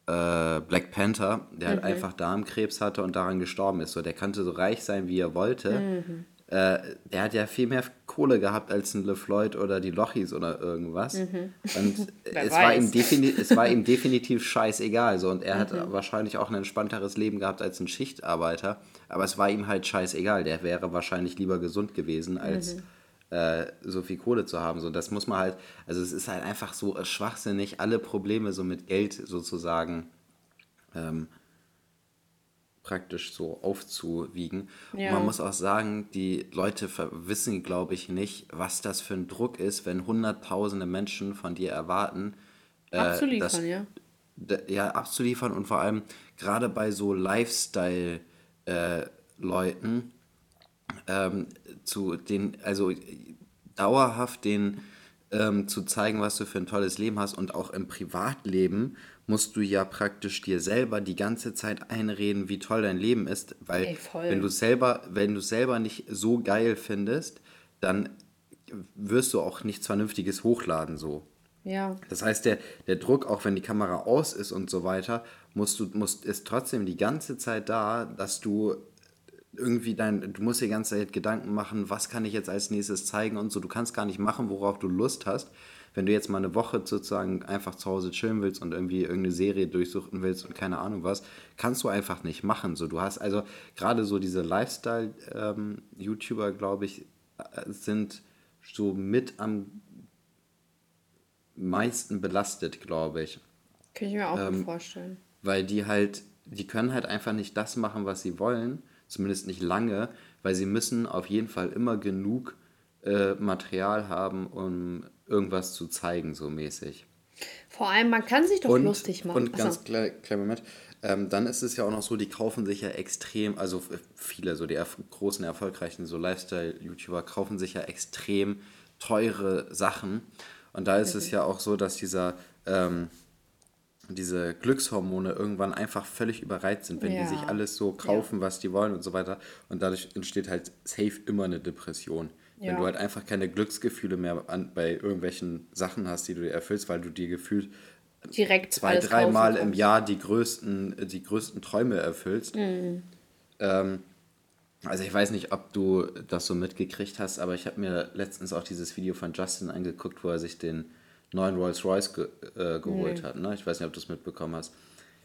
Speaker 2: äh, Black Panther, der halt mhm. halt einfach Darmkrebs hatte und daran gestorben ist. So, der konnte so reich sein, wie er wollte. Mhm. Äh, der hat ja viel mehr Kohle gehabt als ein LeFloid oder die Lochis oder irgendwas. Mhm. Und es, war ihm es war ihm definitiv scheißegal. So. Und er mhm. hat wahrscheinlich auch ein entspannteres Leben gehabt als ein Schichtarbeiter. Aber es war ihm halt scheißegal. Der wäre wahrscheinlich lieber gesund gewesen, als mhm. äh, so viel Kohle zu haben. So, das muss man halt, also es ist halt einfach so schwachsinnig, alle Probleme so mit Geld sozusagen ähm, praktisch so aufzuwiegen. Ja. Man muss auch sagen, die Leute wissen, glaube ich, nicht, was das für ein Druck ist, wenn hunderttausende Menschen von dir erwarten, äh, abzuliefern, dass, ja. Ja, abzuliefern und vor allem gerade bei so Lifestyle- äh, Leuten ähm, zu den, also dauerhaft den ähm, zu zeigen, was du für ein tolles Leben hast und auch im Privatleben musst du ja praktisch dir selber die ganze Zeit einreden, wie toll dein Leben ist, weil Ey, wenn du selber, wenn du selber nicht so geil findest, dann wirst du auch nichts Vernünftiges hochladen so. Ja. Das heißt, der, der Druck, auch wenn die Kamera aus ist und so weiter, musst du, musst, ist trotzdem die ganze Zeit da, dass du irgendwie dein, du musst dir die ganze Zeit Gedanken machen, was kann ich jetzt als nächstes zeigen und so. Du kannst gar nicht machen, worauf du Lust hast. Wenn du jetzt mal eine Woche sozusagen einfach zu Hause chillen willst und irgendwie irgendeine Serie durchsuchen willst und keine Ahnung was, kannst du einfach nicht machen. So, du hast also gerade so diese Lifestyle-YouTuber, ähm, glaube ich, äh, sind so mit am meisten belastet, glaube ich.
Speaker 1: Kann ich mir auch ähm, vorstellen.
Speaker 2: Weil die halt, die können halt einfach nicht das machen, was sie wollen, zumindest nicht lange, weil sie müssen auf jeden Fall immer genug äh, Material haben, um irgendwas zu zeigen, so mäßig.
Speaker 1: Vor allem, man kann sich doch und, lustig machen.
Speaker 2: Und ganz kleiner klein Moment, Ähm, dann ist es ja auch noch so, die kaufen sich ja extrem, also viele, so die erf großen, erfolgreichen so Lifestyle-YouTuber kaufen sich ja extrem teure Sachen. Und da ist mhm. es ja auch so, dass dieser, ähm, diese Glückshormone irgendwann einfach völlig überreizt sind, wenn ja. die sich alles so kaufen, ja. was die wollen und so weiter. Und dadurch entsteht halt safe immer eine Depression. Ja. Wenn du halt einfach keine Glücksgefühle mehr an, bei irgendwelchen Sachen hast, die du dir erfüllst, weil du dir gefühlt direkt zwei, dreimal im Jahr die größten, die größten Träume erfüllst. Mhm. Ähm, also ich weiß nicht, ob du das so mitgekriegt hast, aber ich habe mir letztens auch dieses Video von Justin angeguckt, wo er sich den neuen Rolls Royce ge äh, geholt nee. hat. Ne? Ich weiß nicht, ob du es mitbekommen hast.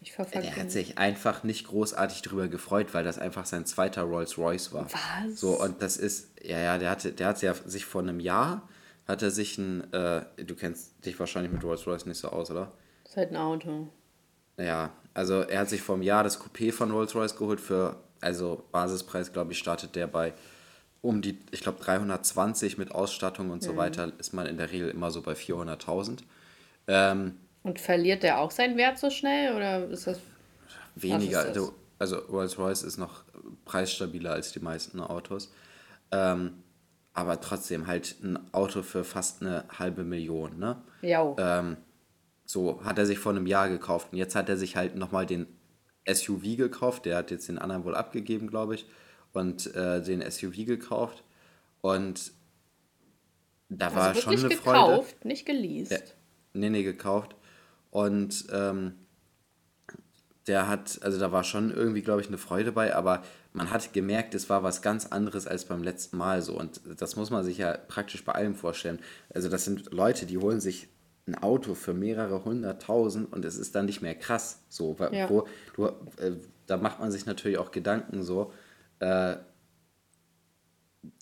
Speaker 2: Ich er hat sich einfach nicht großartig darüber gefreut, weil das einfach sein zweiter Rolls Royce war. Was? So, und das ist, ja, ja, der hatte, der hat ja sich vor einem Jahr, hat er sich ein, äh, du kennst dich wahrscheinlich mit Rolls Royce nicht so aus, oder?
Speaker 1: Das ist halt ein Auto.
Speaker 2: Ja, also er hat sich vor einem Jahr das Coupé von Rolls Royce geholt für, also Basispreis, glaube ich, startet der bei um die, ich glaube 320 mit Ausstattung und mhm. so weiter, ist man in der Regel immer so bei 400.000. Ähm,
Speaker 1: und verliert der auch seinen Wert so schnell oder ist das
Speaker 2: weniger? Ist das? Also, also Rolls-Royce ist noch preisstabiler als die meisten Autos. Ähm, aber trotzdem halt ein Auto für fast eine halbe Million, ne? Ja. Ähm, so hat er sich vor einem Jahr gekauft und jetzt hat er sich halt nochmal den SUV gekauft. Der hat jetzt den anderen wohl abgegeben, glaube ich, und äh, den SUV gekauft und da also war schon eine gekauft, Freude. Gekauft, nicht geleast. Ja, nee, nee, gekauft. Und ähm, der hat, also da war schon irgendwie, glaube ich, eine Freude bei, aber man hat gemerkt, es war was ganz anderes als beim letzten Mal so. Und das muss man sich ja praktisch bei allem vorstellen. Also das sind Leute, die holen sich ein Auto für mehrere hunderttausend und es ist dann nicht mehr krass. So, ja. wo, du, äh, da macht man sich natürlich auch Gedanken so, äh,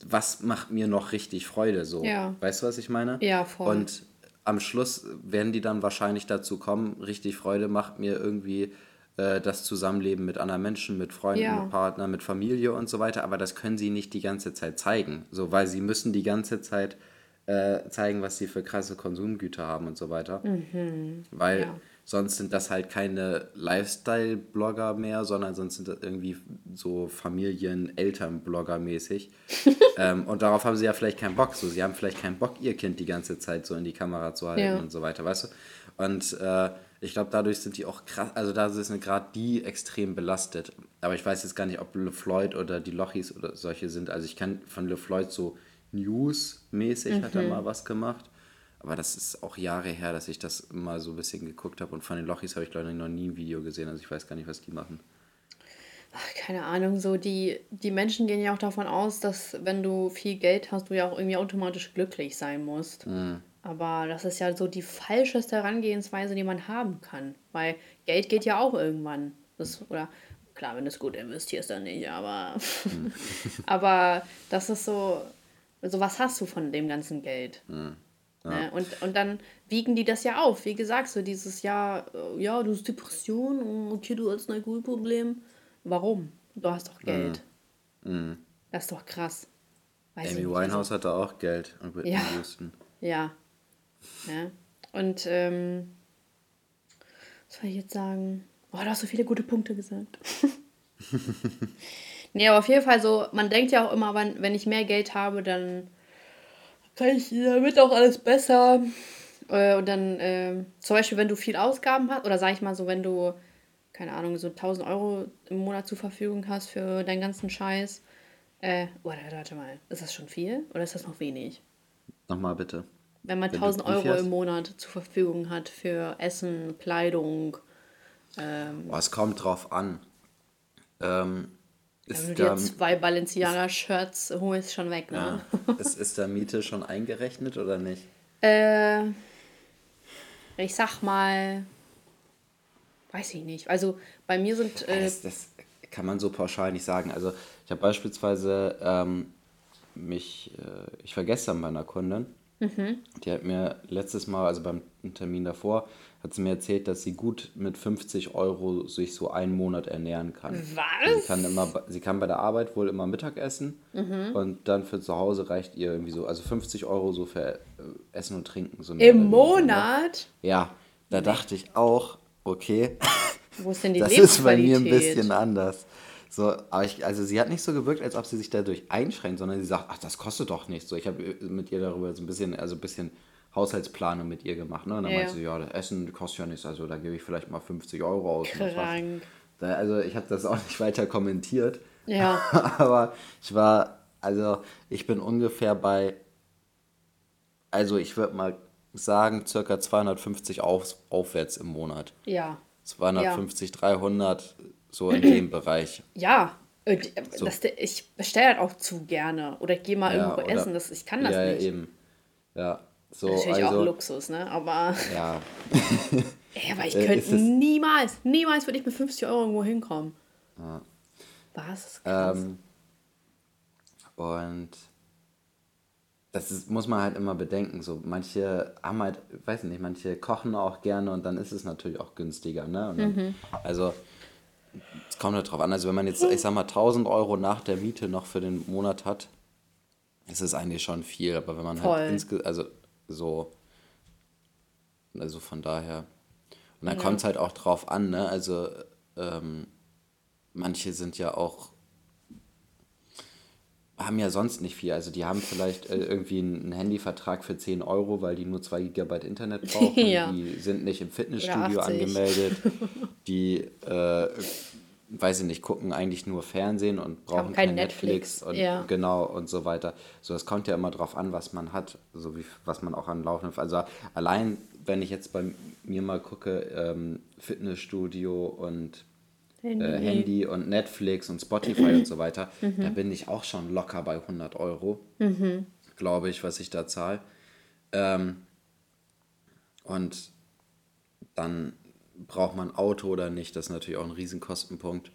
Speaker 2: was macht mir noch richtig Freude so? Ja. Weißt du, was ich meine? Ja, voll. Und am Schluss werden die dann wahrscheinlich dazu kommen, richtig Freude macht mir irgendwie äh, das Zusammenleben mit anderen Menschen, mit Freunden, ja. mit Partnern, mit Familie und so weiter, aber das können sie nicht die ganze Zeit zeigen, so weil sie müssen die ganze Zeit äh, zeigen, was sie für krasse Konsumgüter haben und so weiter, mhm. weil ja. Sonst sind das halt keine Lifestyle-Blogger mehr, sondern sonst sind das irgendwie so Familien-Eltern-Blogger mäßig ähm, und darauf haben sie ja vielleicht keinen Bock. So, sie haben vielleicht keinen Bock, ihr Kind die ganze Zeit so in die Kamera zu halten ja. und so weiter, weißt du? Und äh, ich glaube, dadurch sind die auch krass, also da sind gerade die extrem belastet. Aber ich weiß jetzt gar nicht, ob LeFloid oder die Lochis oder solche sind. Also ich kenne von LeFloid so News-mäßig mhm. hat er mhm. mal was gemacht. Aber das ist auch Jahre her, dass ich das mal so ein bisschen geguckt habe. Und von den Lochis habe ich, glaube ich, noch nie ein Video gesehen. Also ich weiß gar nicht, was die machen
Speaker 1: keine Ahnung, so die, die Menschen gehen ja auch davon aus, dass wenn du viel Geld hast, du ja auch irgendwie automatisch glücklich sein musst. Mhm. Aber das ist ja so die falscheste Herangehensweise, die man haben kann. Weil Geld geht ja auch irgendwann. Das, oder klar, wenn du es gut investierst, dann nicht, aber, mhm. aber das ist so, also was hast du von dem ganzen Geld? Mhm. Ja. Ne? Und, und dann wiegen die das ja auf. Wie gesagt, so dieses Jahr, äh, ja, du hast Depression, okay, du hast ein Alkoholproblem. Warum? Du hast doch Geld. Mm. Das ist doch krass.
Speaker 2: Weiß Amy Winehouse hatte auch Geld und Whitney
Speaker 1: ja. Houston. Ja. ja. Und ähm, was soll ich jetzt sagen? Oh, du hast so viele gute Punkte gesagt. nee, aber auf jeden Fall so, man denkt ja auch immer, wenn, wenn ich mehr Geld habe, dann kann ich, damit auch alles besser. Äh, und dann, äh, zum Beispiel, wenn du viel Ausgaben hast, oder sag ich mal so, wenn du keine Ahnung, so 1000 Euro im Monat zur Verfügung hast für deinen ganzen Scheiß. Äh, warte, warte mal, ist das schon viel oder ist das noch wenig?
Speaker 2: Nochmal bitte.
Speaker 1: Wenn man Wenn 1000 Euro im Monat zur Verfügung hat für Essen, Kleidung. Ähm,
Speaker 2: oh, es kommt drauf an. Ähm,
Speaker 1: ist wenn du dir zwei Balenciaga-Shirts holst, schon weg, ne?
Speaker 2: Ja. ist, ist da Miete schon eingerechnet oder nicht?
Speaker 1: Äh, ich sag mal Weiß ich nicht. Also bei mir sind.
Speaker 2: Äh, das, das, kann man so pauschal nicht sagen. Also ich habe beispielsweise ähm, mich, äh, ich war gestern bei einer Kundin, mhm. die hat mir letztes Mal, also beim Termin davor, hat sie mir erzählt, dass sie gut mit 50 Euro sich so einen Monat ernähren kann. Was? Sie kann, immer, sie kann bei der Arbeit wohl immer Mittag essen mhm. und dann für zu Hause reicht ihr irgendwie so, also 50 Euro so für äh, Essen und Trinken. So Im Monat? Ja, da dachte ich auch, okay. Wo ist denn die Das ist bei mir ein bisschen anders. So, aber ich, also sie hat nicht so gewirkt, als ob sie sich dadurch einschränkt, sondern sie sagt, ach, das kostet doch nichts. So, ich habe mit ihr darüber so ein bisschen, also ein bisschen Haushaltsplanung mit ihr gemacht. Ne? Und dann ja. meinte sie, ja, das Essen kostet ja nichts, also da gebe ich vielleicht mal 50 Euro aus. Krank. Da, also ich habe das auch nicht weiter kommentiert. Ja. aber ich war, also ich bin ungefähr bei, also ich würde mal sagen, circa 250 auf, aufwärts im Monat. Ja. 250, ja. 300, so in dem Bereich.
Speaker 1: Ja, äh, so. das, ich bestelle halt auch zu gerne. Oder ich gehe mal ja, irgendwo essen, das, ich kann das ja, nicht. Ja, eben. Ja, so. Natürlich also, auch Luxus, ne? Aber. Ja. ey, aber ich äh, könnte niemals, niemals würde ich mit 50 Euro irgendwo hinkommen. Ja.
Speaker 2: Was? Ähm, und das ist, muss man halt immer bedenken. So, manche haben halt, weiß nicht, manche kochen auch gerne und dann ist es natürlich auch günstiger. Ne? Dann, mhm. Also, es kommt halt drauf an. Also, wenn man jetzt, ich sag mal, 1000 Euro nach der Miete noch für den Monat hat, ist es eigentlich schon viel. Aber wenn man halt Voll. halt insgesamt, also so, also von daher. Und dann ja. kommt es halt auch drauf an, ne? Also, ähm, manche sind ja auch haben ja sonst nicht viel. Also die haben vielleicht äh, irgendwie einen Handyvertrag für 10 Euro, weil die nur 2 GB Internet brauchen. ja. Die sind nicht im Fitnessstudio angemeldet. Die, äh, weiß ich nicht, gucken eigentlich nur Fernsehen und brauchen kein, kein Netflix, Netflix und ja. genau und so weiter. So, es kommt ja immer drauf an, was man hat, so wie was man auch an Laufen. Also allein, wenn ich jetzt bei mir mal gucke, ähm, Fitnessstudio und Handy. Äh, Handy und Netflix und Spotify und so weiter, mhm. da bin ich auch schon locker bei 100 Euro, mhm. glaube ich, was ich da zahle. Ähm, und dann braucht man Auto oder nicht, das ist natürlich auch ein Riesenkostenpunkt.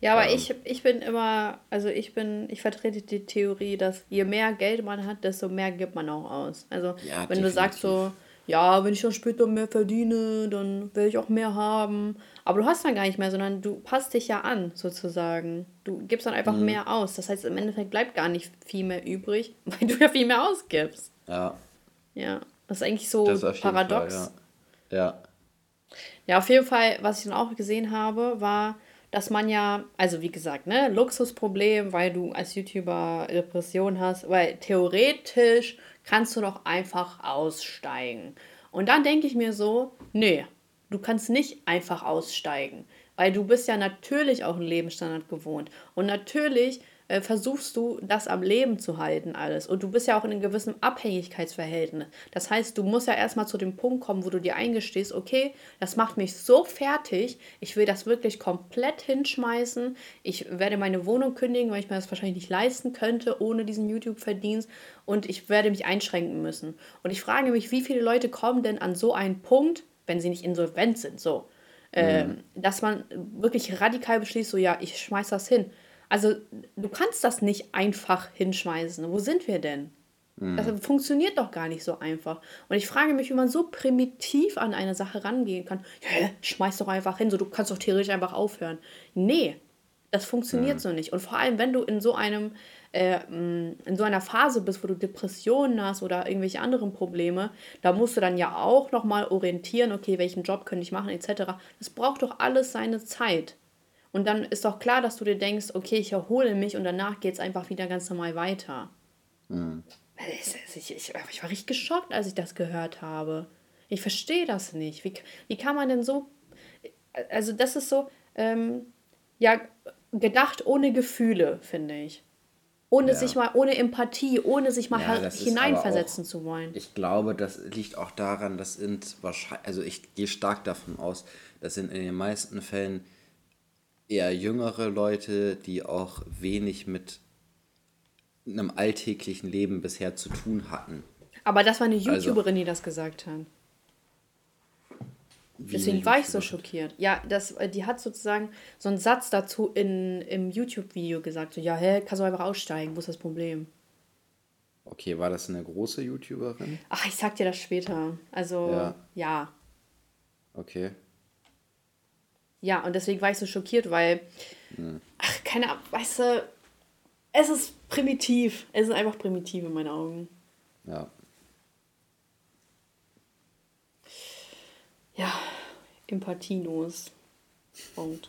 Speaker 1: Ja, aber ähm, ich, ich bin immer, also ich bin, ich vertrete die Theorie, dass je mehr Geld man hat, desto mehr gibt man auch aus. Also ja, wenn definitiv. du sagst so, ja, wenn ich dann später mehr verdiene, dann werde ich auch mehr haben. Aber du hast dann gar nicht mehr, sondern du passt dich ja an, sozusagen. Du gibst dann einfach mhm. mehr aus. Das heißt, im Endeffekt bleibt gar nicht viel mehr übrig, weil du ja viel mehr ausgibst. Ja. Ja, das ist eigentlich so paradox. Fall, ja. ja. Ja, auf jeden Fall, was ich dann auch gesehen habe, war, dass man ja, also wie gesagt, ne, Luxusproblem, weil du als YouTuber Depression hast, weil theoretisch kannst du doch einfach aussteigen. Und dann denke ich mir so, nee, du kannst nicht einfach aussteigen, weil du bist ja natürlich auch einen Lebensstandard gewohnt. Und natürlich äh, versuchst du, das am Leben zu halten, alles. Und du bist ja auch in einem gewissen Abhängigkeitsverhältnis. Das heißt, du musst ja erstmal zu dem Punkt kommen, wo du dir eingestehst, okay, das macht mich so fertig, ich will das wirklich komplett hinschmeißen. Ich werde meine Wohnung kündigen, weil ich mir das wahrscheinlich nicht leisten könnte ohne diesen YouTube-Verdienst. Und ich werde mich einschränken müssen. Und ich frage mich, wie viele Leute kommen denn an so einen Punkt, wenn sie nicht insolvent sind, so. Ähm, mhm. dass man wirklich radikal beschließt, so ja, ich schmeiß das hin. Also du kannst das nicht einfach hinschmeißen. Wo sind wir denn? Mhm. Das funktioniert doch gar nicht so einfach. Und ich frage mich, wie man so primitiv an eine Sache rangehen kann. Ja, schmeiß doch einfach hin, so du kannst doch theoretisch einfach aufhören. Nee, das funktioniert mhm. so nicht. Und vor allem, wenn du in so einem äh, in so einer Phase bist, wo du Depressionen hast oder irgendwelche anderen Probleme, da musst du dann ja auch nochmal orientieren, okay, welchen Job könnte ich machen, etc. Das braucht doch alles seine Zeit. Und dann ist doch klar, dass du dir denkst, okay, ich erhole mich und danach geht es einfach wieder ganz normal weiter. Mhm. Ich, ich, ich, war richtig geschockt, als ich das gehört habe. Ich verstehe das nicht. Wie, wie kann man denn so. Also, das ist so, ähm, ja, gedacht ohne Gefühle, finde ich. Ohne ja. sich mal, ohne Empathie, ohne sich mal ja,
Speaker 2: hineinversetzen auch, zu wollen. Ich glaube, das liegt auch daran, dass sind wahrscheinlich, also ich gehe stark davon aus, dass sind in den meisten Fällen eher jüngere Leute, die auch wenig mit einem alltäglichen Leben bisher zu tun hatten.
Speaker 1: Aber das war eine also YouTuberin, also, die das gesagt hat. Deswegen war ich so schockiert. Ja, das, äh, die hat sozusagen so einen Satz dazu in, im YouTube-Video gesagt. So, ja, hä, kannst du einfach aussteigen, wo ist das Problem?
Speaker 2: Okay, war das eine große YouTuberin?
Speaker 1: Ach, ich sag dir das später. Also, ja. ja.
Speaker 2: Okay.
Speaker 1: Ja, und deswegen war ich so schockiert, weil, hm. ach, keine Ahnung, weißt du, es ist primitiv. Es ist einfach primitiv in meinen Augen. Ja. Ja, empathielos. Punkt.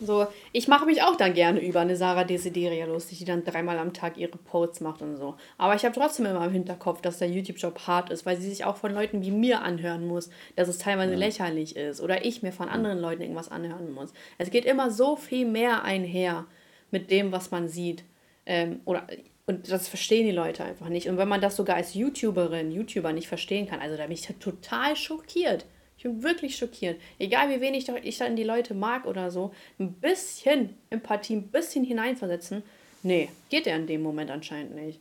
Speaker 1: So, ich mache mich auch dann gerne über eine Sarah Desideria lustig, die dann dreimal am Tag ihre Posts macht und so. Aber ich habe trotzdem immer im Hinterkopf, dass der YouTube-Job hart ist, weil sie sich auch von Leuten wie mir anhören muss, dass es teilweise ja. lächerlich ist. Oder ich mir von anderen Leuten irgendwas anhören muss. Es geht immer so viel mehr einher mit dem, was man sieht. Ähm, oder, und das verstehen die Leute einfach nicht. Und wenn man das sogar als YouTuberin, YouTuber nicht verstehen kann, also da bin ich total schockiert. Ich bin wirklich schockiert. Egal wie wenig ich dann die Leute mag oder so, ein bisschen Empathie, ein bisschen hineinversetzen, nee, geht er in dem Moment anscheinend nicht.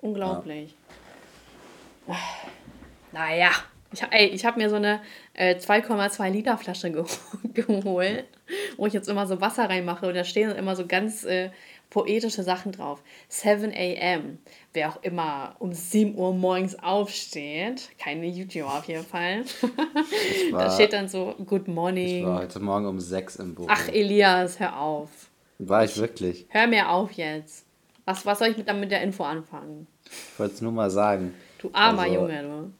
Speaker 1: Unglaublich. Ja. Naja, ich, ey, ich habe mir so eine äh, 2,2 Liter Flasche ge geholt, wo ich jetzt immer so Wasser reinmache und da stehen immer so ganz äh, poetische Sachen drauf. 7 a.m. Wer auch immer um 7 Uhr morgens aufsteht, keine YouTuber auf jeden Fall. War, da steht dann so Good Morning.
Speaker 2: Ich war heute Morgen um 6 im Büro.
Speaker 1: Ach, Elias, hör auf.
Speaker 2: War ich wirklich?
Speaker 1: Hör mir auf jetzt. Was, was soll ich mit, dann mit der Info anfangen?
Speaker 2: Ich wollte es nur mal sagen.
Speaker 1: Du armer also, Junge, du.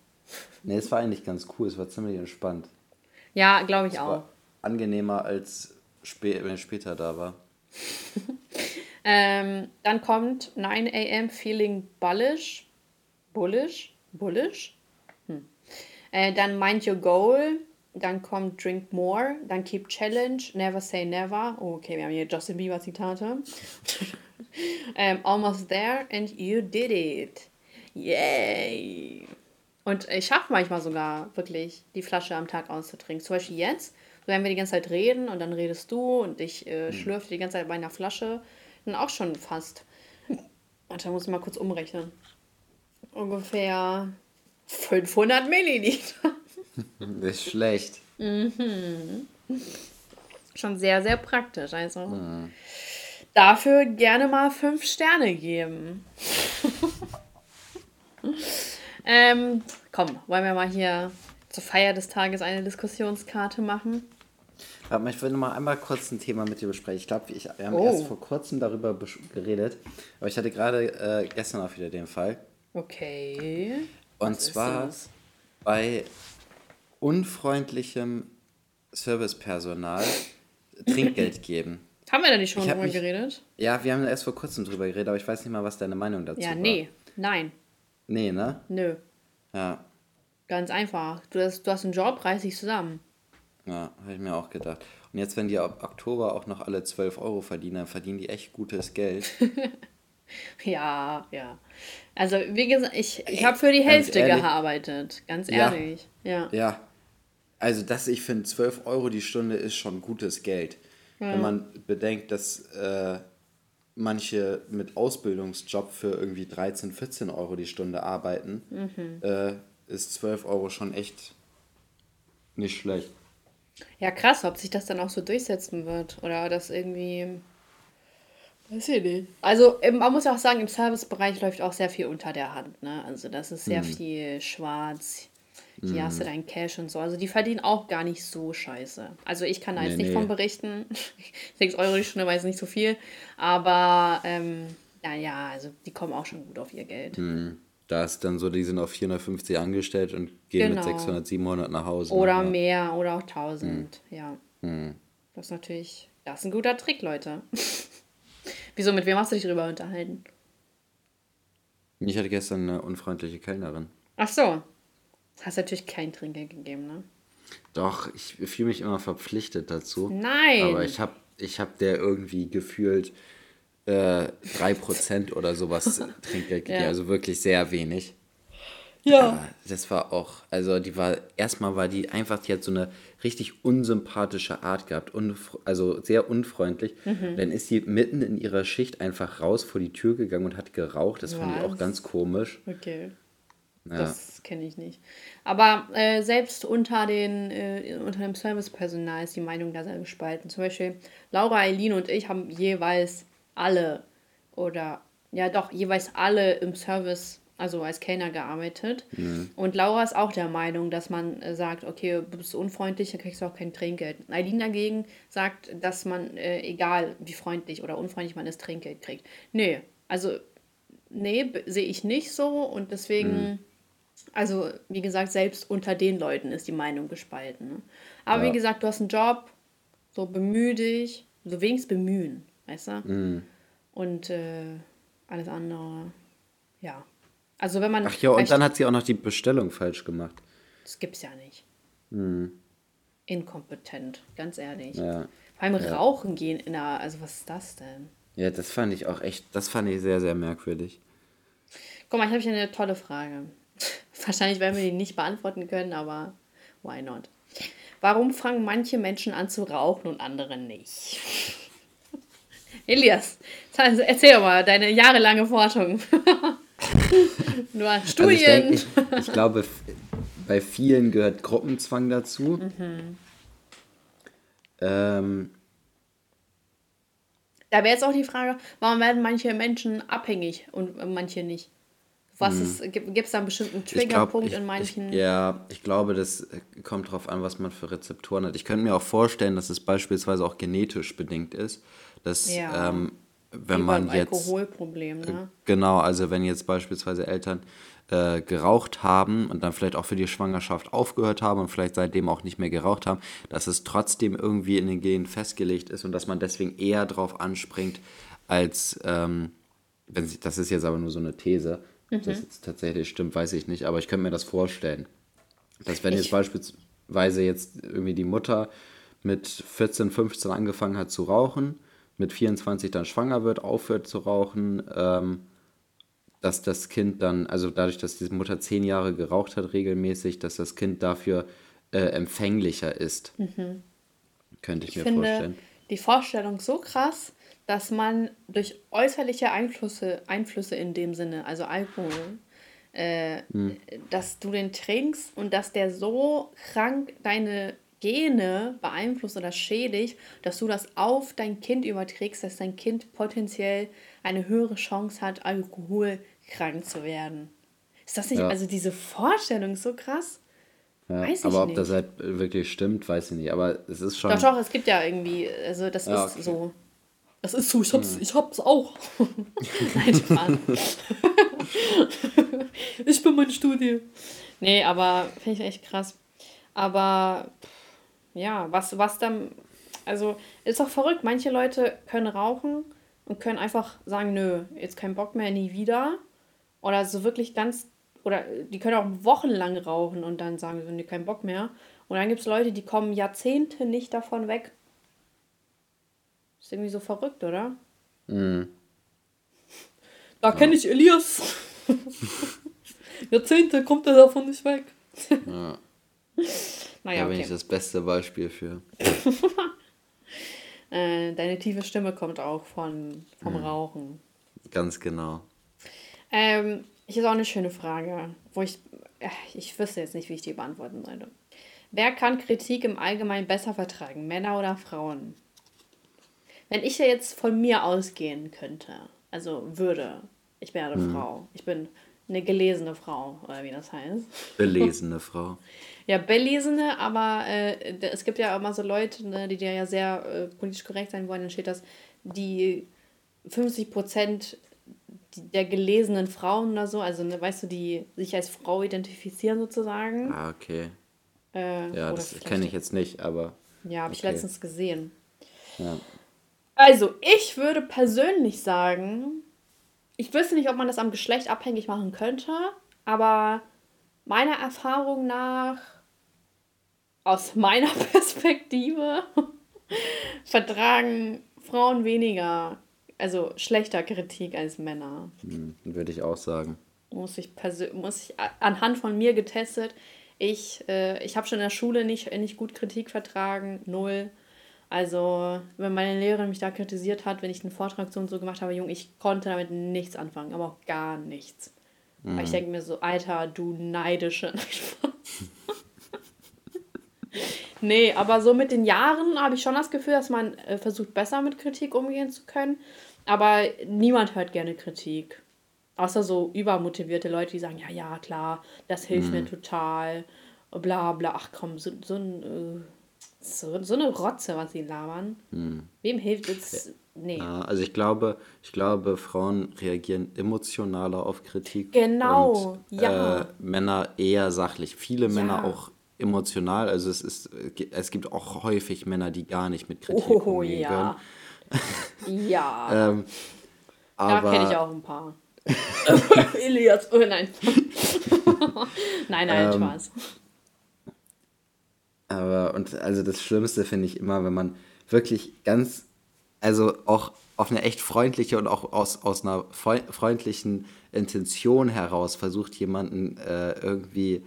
Speaker 2: Nee, es war eigentlich ganz cool. Es war ziemlich entspannt.
Speaker 1: Ja, glaube ich es auch. War
Speaker 2: angenehmer als spä wenn ich später da war.
Speaker 1: Ähm, dann kommt 9 a.m. Feeling Bullish. Bullish? Bullish? Hm. Äh, dann Mind Your Goal. Dann kommt Drink More. Dann Keep Challenge. Never Say Never. Oh, okay, wir haben hier Justin Bieber Zitate. ähm, Almost There and You Did It. Yay! Und ich schaffe manchmal sogar wirklich, die Flasche am Tag auszutrinken. Zum Beispiel jetzt, wenn wir die ganze Zeit reden und dann redest du und ich äh, hm. schlürfe die ganze Zeit bei einer Flasche sind auch schon fast. Warte, muss ich mal kurz umrechnen. Ungefähr 500 Milliliter.
Speaker 2: Das ist schlecht.
Speaker 1: Mhm. Schon sehr, sehr praktisch. Also mhm. dafür gerne mal fünf Sterne geben. ähm, komm, wollen wir mal hier zur Feier des Tages eine Diskussionskarte machen?
Speaker 2: Aber ich will noch mal einmal kurz ein Thema mit dir besprechen. Ich glaube, wir haben oh. erst vor kurzem darüber geredet, aber ich hatte gerade äh, gestern auch wieder den Fall.
Speaker 1: Okay.
Speaker 2: Und Was zwar bei unfreundlichem Servicepersonal Trinkgeld geben.
Speaker 1: Haben wir da nicht schon drüber mich, geredet?
Speaker 2: Ja, wir haben erst vor kurzem drüber geredet, aber ich weiß nicht mal, was deine Meinung dazu
Speaker 1: war. Ja, nee, nein.
Speaker 2: Nee, ne?
Speaker 1: Nö.
Speaker 2: Ja.
Speaker 1: Ganz einfach. Du hast, du hast einen Job, reiß dich zusammen.
Speaker 2: Ja, habe ich mir auch gedacht. Und jetzt, wenn die ab Oktober auch noch alle 12 Euro verdienen, dann verdienen die echt gutes Geld.
Speaker 1: ja, ja. Also, wie gesagt, ich, ich habe für die Hälfte ehrlich, gearbeitet, ganz ehrlich. Ja.
Speaker 2: Ja. ja. Also, das, ich finde, 12 Euro die Stunde ist schon gutes Geld. Ja. Wenn man bedenkt, dass äh, manche mit Ausbildungsjob für irgendwie 13, 14 Euro die Stunde arbeiten, mhm. äh, ist 12 Euro schon echt nicht schlecht.
Speaker 1: Ja, krass, ob sich das dann auch so durchsetzen wird oder das irgendwie. Weiß ich nicht. Also, man muss auch sagen, im Servicebereich läuft auch sehr viel unter der Hand. Ne? Also, das ist sehr mhm. viel schwarz. Hier mhm. hast du dein Cash und so. Also, die verdienen auch gar nicht so scheiße. Also, ich kann da nee, jetzt nicht nee. von berichten. 6 Euro die Stunde war jetzt nicht so viel. Aber, ähm, naja, also, die kommen auch schon gut auf ihr Geld.
Speaker 2: Mhm. Da ist dann so, die sind auf 450 angestellt und gehen genau. mit 600, 700 nach Hause.
Speaker 1: Oder ne? mehr, oder auch 1000, hm. ja. Hm. Das ist natürlich, das ist ein guter Trick, Leute. Wieso, mit wem hast du dich darüber unterhalten?
Speaker 2: Ich hatte gestern eine unfreundliche Kellnerin.
Speaker 1: Ach so. Hast natürlich kein Trinkgeld gegeben, ne?
Speaker 2: Doch, ich fühle mich immer verpflichtet dazu.
Speaker 1: Nein.
Speaker 2: Aber ich habe ich hab der irgendwie gefühlt äh, 3% oder sowas Trinkgeld gegeben. Ja. Also wirklich sehr wenig. Ja. Aber das war auch, also die war, erstmal war die einfach, die hat so eine richtig unsympathische Art gehabt, also sehr unfreundlich. Mhm. Dann ist sie mitten in ihrer Schicht einfach raus vor die Tür gegangen und hat geraucht. Das Was? fand ich auch ganz komisch.
Speaker 1: Okay. Ja. Das kenne ich nicht. Aber äh, selbst unter, den, äh, unter dem Servicepersonal ist die Meinung da sehr gespalten. Zum Beispiel Laura, Eileen und ich haben jeweils alle oder ja doch jeweils alle im Service, also als Kellner gearbeitet. Mhm. Und Laura ist auch der Meinung, dass man äh, sagt, okay, du bist unfreundlich, dann kriegst du auch kein Trinkgeld. Eileen dagegen sagt, dass man, äh, egal wie freundlich oder unfreundlich man ist, Trinkgeld kriegt. Nee, also nee, sehe ich nicht so und deswegen. Mhm. Also, wie gesagt, selbst unter den Leuten ist die Meinung gespalten. Ne? Aber ja. wie gesagt, du hast einen Job, So bemühe dich, so wenigstens bemühen, weißt du? Mm. Und äh, alles andere, ja. Also wenn man.
Speaker 2: Ach ja, und dann hat sie auch noch die Bestellung falsch gemacht.
Speaker 1: Das gibt's ja nicht. Mm. Inkompetent, ganz ehrlich. Ja. Vor allem ja. rauchen gehen in der, also was ist das denn?
Speaker 2: Ja, das fand ich auch echt, das fand ich sehr, sehr merkwürdig.
Speaker 1: Guck mal, ich habe hier eine tolle Frage. Wahrscheinlich werden wir die nicht beantworten können, aber why not? Warum fangen manche Menschen an zu rauchen und andere nicht? Elias, erzähl doch mal deine jahrelange Forschung.
Speaker 2: Nur also Studien. Also ich, denk, ich, ich, glaube, bei vielen gehört Gruppenzwang dazu. Mhm.
Speaker 1: Ähm, da wäre jetzt auch die Frage, warum werden manche Menschen abhängig und manche nicht? Was hm. ist, gibt es da einen bestimmten Triggerpunkt
Speaker 2: in manchen? Ich, ja, ich glaube, das kommt darauf an, was man für Rezeptoren hat. Ich könnte mir auch vorstellen, dass es beispielsweise auch genetisch bedingt ist, dass ja. ähm, wenn Wie man jetzt Alkoholproblem, ne? Genau, also wenn jetzt beispielsweise Eltern äh, geraucht haben und dann vielleicht auch für die Schwangerschaft aufgehört haben und vielleicht seitdem auch nicht mehr geraucht haben, dass es trotzdem irgendwie in den Genen festgelegt ist und dass man deswegen eher drauf anspringt, als ähm, wenn sie, das ist jetzt aber nur so eine These, Mhm. Das jetzt tatsächlich stimmt, weiß ich nicht, aber ich könnte mir das vorstellen. Dass wenn ich jetzt beispielsweise jetzt irgendwie die Mutter mit 14, 15 angefangen hat zu rauchen, mit 24 dann schwanger wird, aufhört zu rauchen, ähm, dass das Kind dann, also dadurch, dass die Mutter zehn Jahre geraucht hat regelmäßig, dass das Kind dafür äh, empfänglicher ist. Mhm.
Speaker 1: Könnte ich, ich mir finde vorstellen. Die Vorstellung so krass, dass man durch äußerliche Einflüsse, Einflüsse in dem Sinne, also Alkohol, äh, hm. dass du den trinkst und dass der so krank deine Gene beeinflusst oder schädigt, dass du das auf dein Kind überträgst, dass dein Kind potenziell eine höhere Chance hat, alkoholkrank zu werden. Ist das nicht, ja. also diese Vorstellung ist so krass?
Speaker 2: Ja, weiß ich aber ob nicht. das halt wirklich stimmt, weiß ich nicht. Aber es ist schon.
Speaker 1: Doch, doch, es gibt ja irgendwie, also das ja, ist okay. so. Das ist so, ich hab's, ich hab's auch. Nein, Spaß. ich bin meine Studie. Nee, aber finde ich echt krass. Aber ja, was, was dann, also ist doch verrückt. Manche Leute können rauchen und können einfach sagen, nö, jetzt kein Bock mehr, nie wieder. Oder so wirklich ganz, oder die können auch wochenlang rauchen und dann sagen sie, nee, kein Bock mehr. Und dann gibt es Leute, die kommen Jahrzehnte nicht davon weg. Ist irgendwie so verrückt, oder? Mhm. Da kenne ich Elias. Jahrzehnte kommt er davon nicht weg.
Speaker 2: ja. Naja, da bin okay. ich das beste Beispiel für.
Speaker 1: äh, deine tiefe Stimme kommt auch von, vom mhm. Rauchen.
Speaker 2: Ganz genau.
Speaker 1: Ähm, ich ist auch eine schöne Frage, wo ich, äh, ich wüsste jetzt nicht, wie ich die beantworten sollte. Wer kann Kritik im Allgemeinen besser vertragen, Männer oder Frauen? Wenn ich ja jetzt von mir ausgehen könnte, also würde, ich wäre eine mhm. Frau, ich bin eine gelesene Frau, oder wie das heißt.
Speaker 2: Belesene Frau.
Speaker 1: ja, belesene, aber äh, es gibt ja immer so Leute, ne, die ja sehr äh, politisch korrekt sein wollen, dann steht das, die 50 Prozent der gelesenen Frauen oder so, also ne, weißt du, die sich als Frau identifizieren sozusagen.
Speaker 2: Ah, okay. Äh, ja, das kenne ich jetzt nicht, aber.
Speaker 1: Ja, habe okay. ich letztens gesehen. Ja. Also, ich würde persönlich sagen, ich wüsste nicht, ob man das am Geschlecht abhängig machen könnte, aber meiner Erfahrung nach, aus meiner Perspektive, vertragen Frauen weniger, also schlechter Kritik als Männer.
Speaker 2: Hm, würde ich auch sagen.
Speaker 1: Muss ich, muss ich anhand von mir getestet. Ich, äh, ich habe schon in der Schule nicht, nicht gut Kritik vertragen, null. Also, wenn meine Lehrerin mich da kritisiert hat, wenn ich einen Vortrag so und so gemacht habe, Junge, ich konnte damit nichts anfangen, aber auch gar nichts. Mhm. Weil ich denke mir so, Alter, du neidische. nee, aber so mit den Jahren habe ich schon das Gefühl, dass man äh, versucht, besser mit Kritik umgehen zu können. Aber niemand hört gerne Kritik. Außer so übermotivierte Leute, die sagen, ja, ja, klar, das hilft mhm. mir total. Bla bla. Ach komm, so, so ein. Äh, so, so eine Rotze, was sie labern. Hm. Wem hilft es?
Speaker 2: Nee. Also ich glaube, ich glaube, Frauen reagieren emotionaler auf Kritik. Genau, und, ja. Äh, Männer eher sachlich. Viele ja. Männer auch emotional. Also es ist, es gibt auch häufig Männer, die gar nicht mit Kritik oh, umgehen ja. können. ja. ähm, da kenne ich auch ein paar. Elias, oh nein. nein, nein, ähm, Spaß. Aber, und also das Schlimmste finde ich immer, wenn man wirklich ganz, also auch auf eine echt freundliche und auch aus, aus einer freundlichen Intention heraus versucht, jemanden äh, irgendwie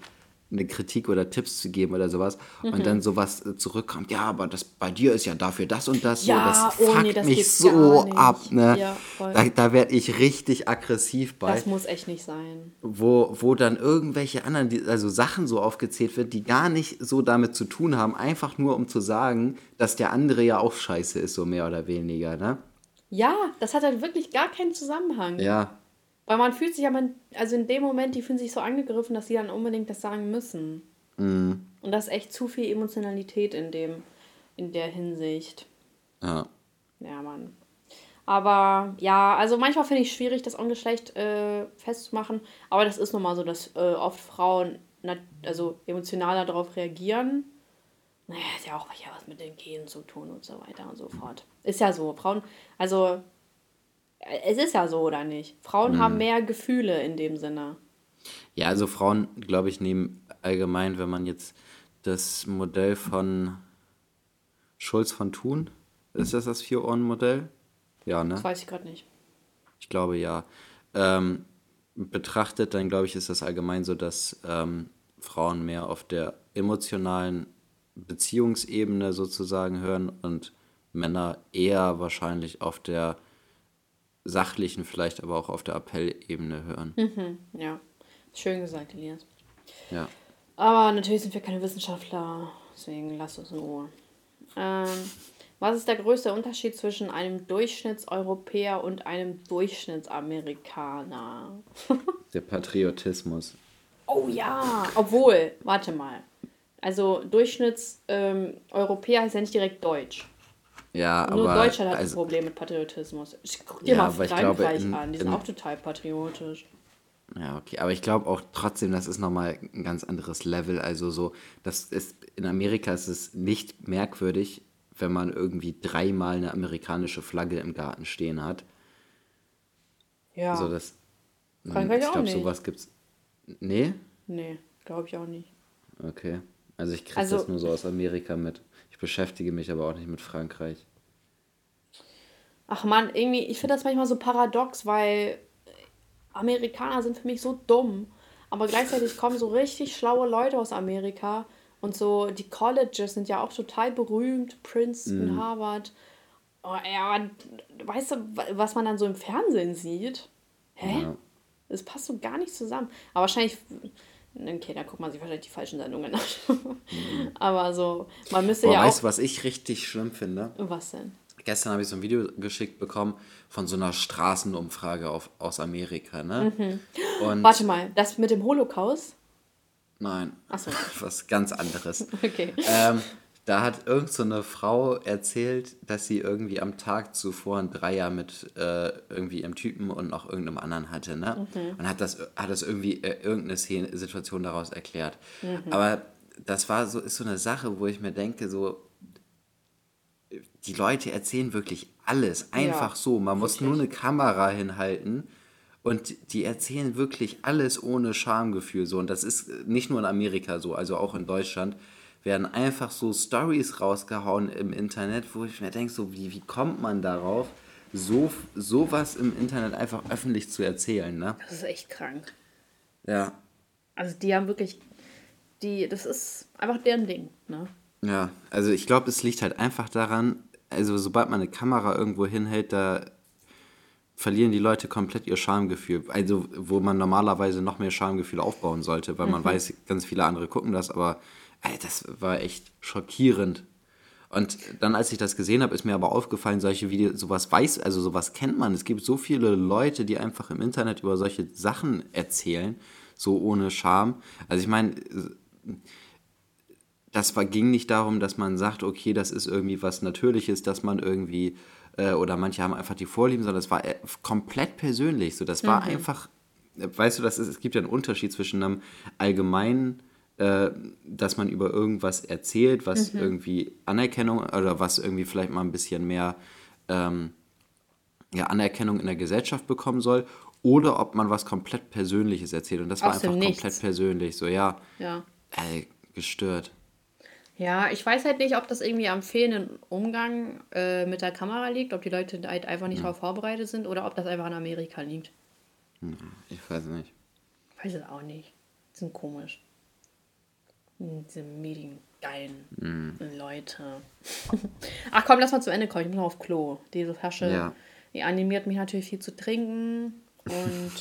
Speaker 2: eine Kritik oder Tipps zu geben oder sowas mhm. und dann sowas äh, zurückkommt, ja, aber das bei dir ist ja dafür das und das ja, so, das oh, fuckt nee, das mich so ab, ne? Ja, da, da werde ich richtig aggressiv bei.
Speaker 1: Das muss echt nicht sein.
Speaker 2: Wo, wo dann irgendwelche anderen, also Sachen so aufgezählt wird, die gar nicht so damit zu tun haben, einfach nur um zu sagen, dass der andere ja auch scheiße ist, so mehr oder weniger, ne?
Speaker 1: Ja, das hat halt wirklich gar keinen Zusammenhang. Ja, weil man fühlt sich aber, also in dem Moment, die fühlen sich so angegriffen, dass sie dann unbedingt das sagen müssen. Mhm. Und das ist echt zu viel Emotionalität in dem, in der Hinsicht. Ja. Ja, Mann. Aber ja, also manchmal finde ich es schwierig, das Ungeschlecht äh, festzumachen. Aber das ist nun mal so, dass äh, oft Frauen also emotionaler darauf reagieren. Naja, ist ja auch was mit den Genen zu tun und so weiter und so fort. Ist ja so. Frauen, also es ist ja so, oder nicht? Frauen hm. haben mehr Gefühle in dem Sinne.
Speaker 2: Ja, also Frauen, glaube ich, nehmen allgemein, wenn man jetzt das Modell von Schulz von Thun, ist das das Vier-Ohren-Modell? Ja, ne?
Speaker 1: Das weiß ich gerade nicht.
Speaker 2: Ich glaube ja. Ähm, betrachtet, dann glaube ich, ist das allgemein so, dass ähm, Frauen mehr auf der emotionalen Beziehungsebene sozusagen hören und Männer eher wahrscheinlich auf der sachlichen, vielleicht aber auch auf der Appellebene hören.
Speaker 1: Mhm, ja, schön gesagt, Elias. Ja. Aber natürlich sind wir keine Wissenschaftler, deswegen lasst uns in Ruhe. Ähm, was ist der größte Unterschied zwischen einem Durchschnittseuropäer und einem Durchschnittsamerikaner?
Speaker 2: der Patriotismus.
Speaker 1: Oh ja, obwohl, warte mal. Also Durchschnittseuropäer ähm, heißt ja nicht direkt Deutsch. Ja, Nur aber, Deutschland hat also, ein Problem mit Patriotismus. Guck dir ja, mal Frankreich glaube, an, die sind in, auch total patriotisch.
Speaker 2: Ja, okay, aber ich glaube auch trotzdem, das ist nochmal ein ganz anderes Level. Also so, das ist, in Amerika ist es nicht merkwürdig, wenn man irgendwie dreimal eine amerikanische Flagge im Garten stehen hat. Ja. Also das, Frankreich ich glaube, sowas gibt's. Nee?
Speaker 1: Nee, glaube ich auch nicht.
Speaker 2: Okay. Also ich kriege also, das nur so aus Amerika mit. Ich beschäftige mich aber auch nicht mit Frankreich.
Speaker 1: Ach man, irgendwie, ich finde das manchmal so paradox, weil Amerikaner sind für mich so dumm. Aber gleichzeitig kommen so richtig schlaue Leute aus Amerika. Und so, die Colleges sind ja auch total berühmt. Princeton, mm. Harvard. Oh, ja, weißt du, was man dann so im Fernsehen sieht? Hä? Ja. Das passt so gar nicht zusammen. Aber wahrscheinlich Okay, da guckt man sich wahrscheinlich die falschen Sendungen an. Mhm. Aber so, man müsste
Speaker 2: Boah, ja weißt, auch... was ich richtig schlimm finde?
Speaker 1: Was denn?
Speaker 2: Gestern habe ich so ein Video geschickt bekommen von so einer Straßenumfrage auf, aus Amerika, ne? Mhm.
Speaker 1: Und Warte mal, das mit dem Holocaust?
Speaker 2: Nein. Achso. Was ganz anderes. okay. Ähm, da hat irgend so eine Frau erzählt, dass sie irgendwie am Tag zuvor ein Dreier mit äh, irgendwie ihrem Typen und noch irgendeinem anderen hatte, ne? Mhm. Und hat das, hat das irgendwie äh, irgendeine Szene, Situation daraus erklärt. Mhm. Aber das war so, ist so eine Sache, wo ich mir denke, so, die Leute erzählen wirklich alles, einfach ja, so. Man wirklich. muss nur eine Kamera hinhalten und die erzählen wirklich alles ohne Schamgefühl so. Und das ist nicht nur in Amerika so, also auch in Deutschland werden einfach so Stories rausgehauen im Internet, wo ich mir denke, so wie, wie kommt man darauf, so sowas im Internet einfach öffentlich zu erzählen, ne?
Speaker 1: Das ist echt krank. Ja. Also die haben wirklich, die, das ist einfach deren Ding, ne?
Speaker 2: Ja, also ich glaube, es liegt halt einfach daran, also sobald man eine Kamera irgendwo hinhält, da verlieren die Leute komplett ihr Schamgefühl. Also wo man normalerweise noch mehr Schamgefühl aufbauen sollte, weil man mhm. weiß, ganz viele andere gucken das, aber Ey, das war echt schockierend. Und dann, als ich das gesehen habe, ist mir aber aufgefallen, solche Videos, sowas weiß, also sowas kennt man. Es gibt so viele Leute, die einfach im Internet über solche Sachen erzählen, so ohne Scham. Also ich meine, das war, ging nicht darum, dass man sagt, okay, das ist irgendwie was Natürliches, dass man irgendwie, äh, oder manche haben einfach die Vorlieben, sondern es war äh, komplett persönlich. So, das war mhm. einfach, weißt du, das ist, es gibt ja einen Unterschied zwischen einem allgemeinen äh, dass man über irgendwas erzählt, was mhm. irgendwie Anerkennung oder was irgendwie vielleicht mal ein bisschen mehr ähm, ja, Anerkennung in der Gesellschaft bekommen soll oder ob man was komplett Persönliches erzählt. Und das war einfach komplett persönlich. So, ja, ja. Ey, gestört.
Speaker 1: Ja, ich weiß halt nicht, ob das irgendwie am fehlenden Umgang äh, mit der Kamera liegt, ob die Leute halt einfach nicht hm. darauf vorbereitet sind oder ob das einfach in Amerika liegt.
Speaker 2: Hm, ich weiß nicht.
Speaker 1: Ich weiß es auch nicht. Die sind komisch. Diese mediengeilen hm. Leute. Ach komm, lass mal zu Ende kommen. Ich muss noch auf Klo. Diese Flasche, ja. die animiert mich natürlich viel zu trinken. Und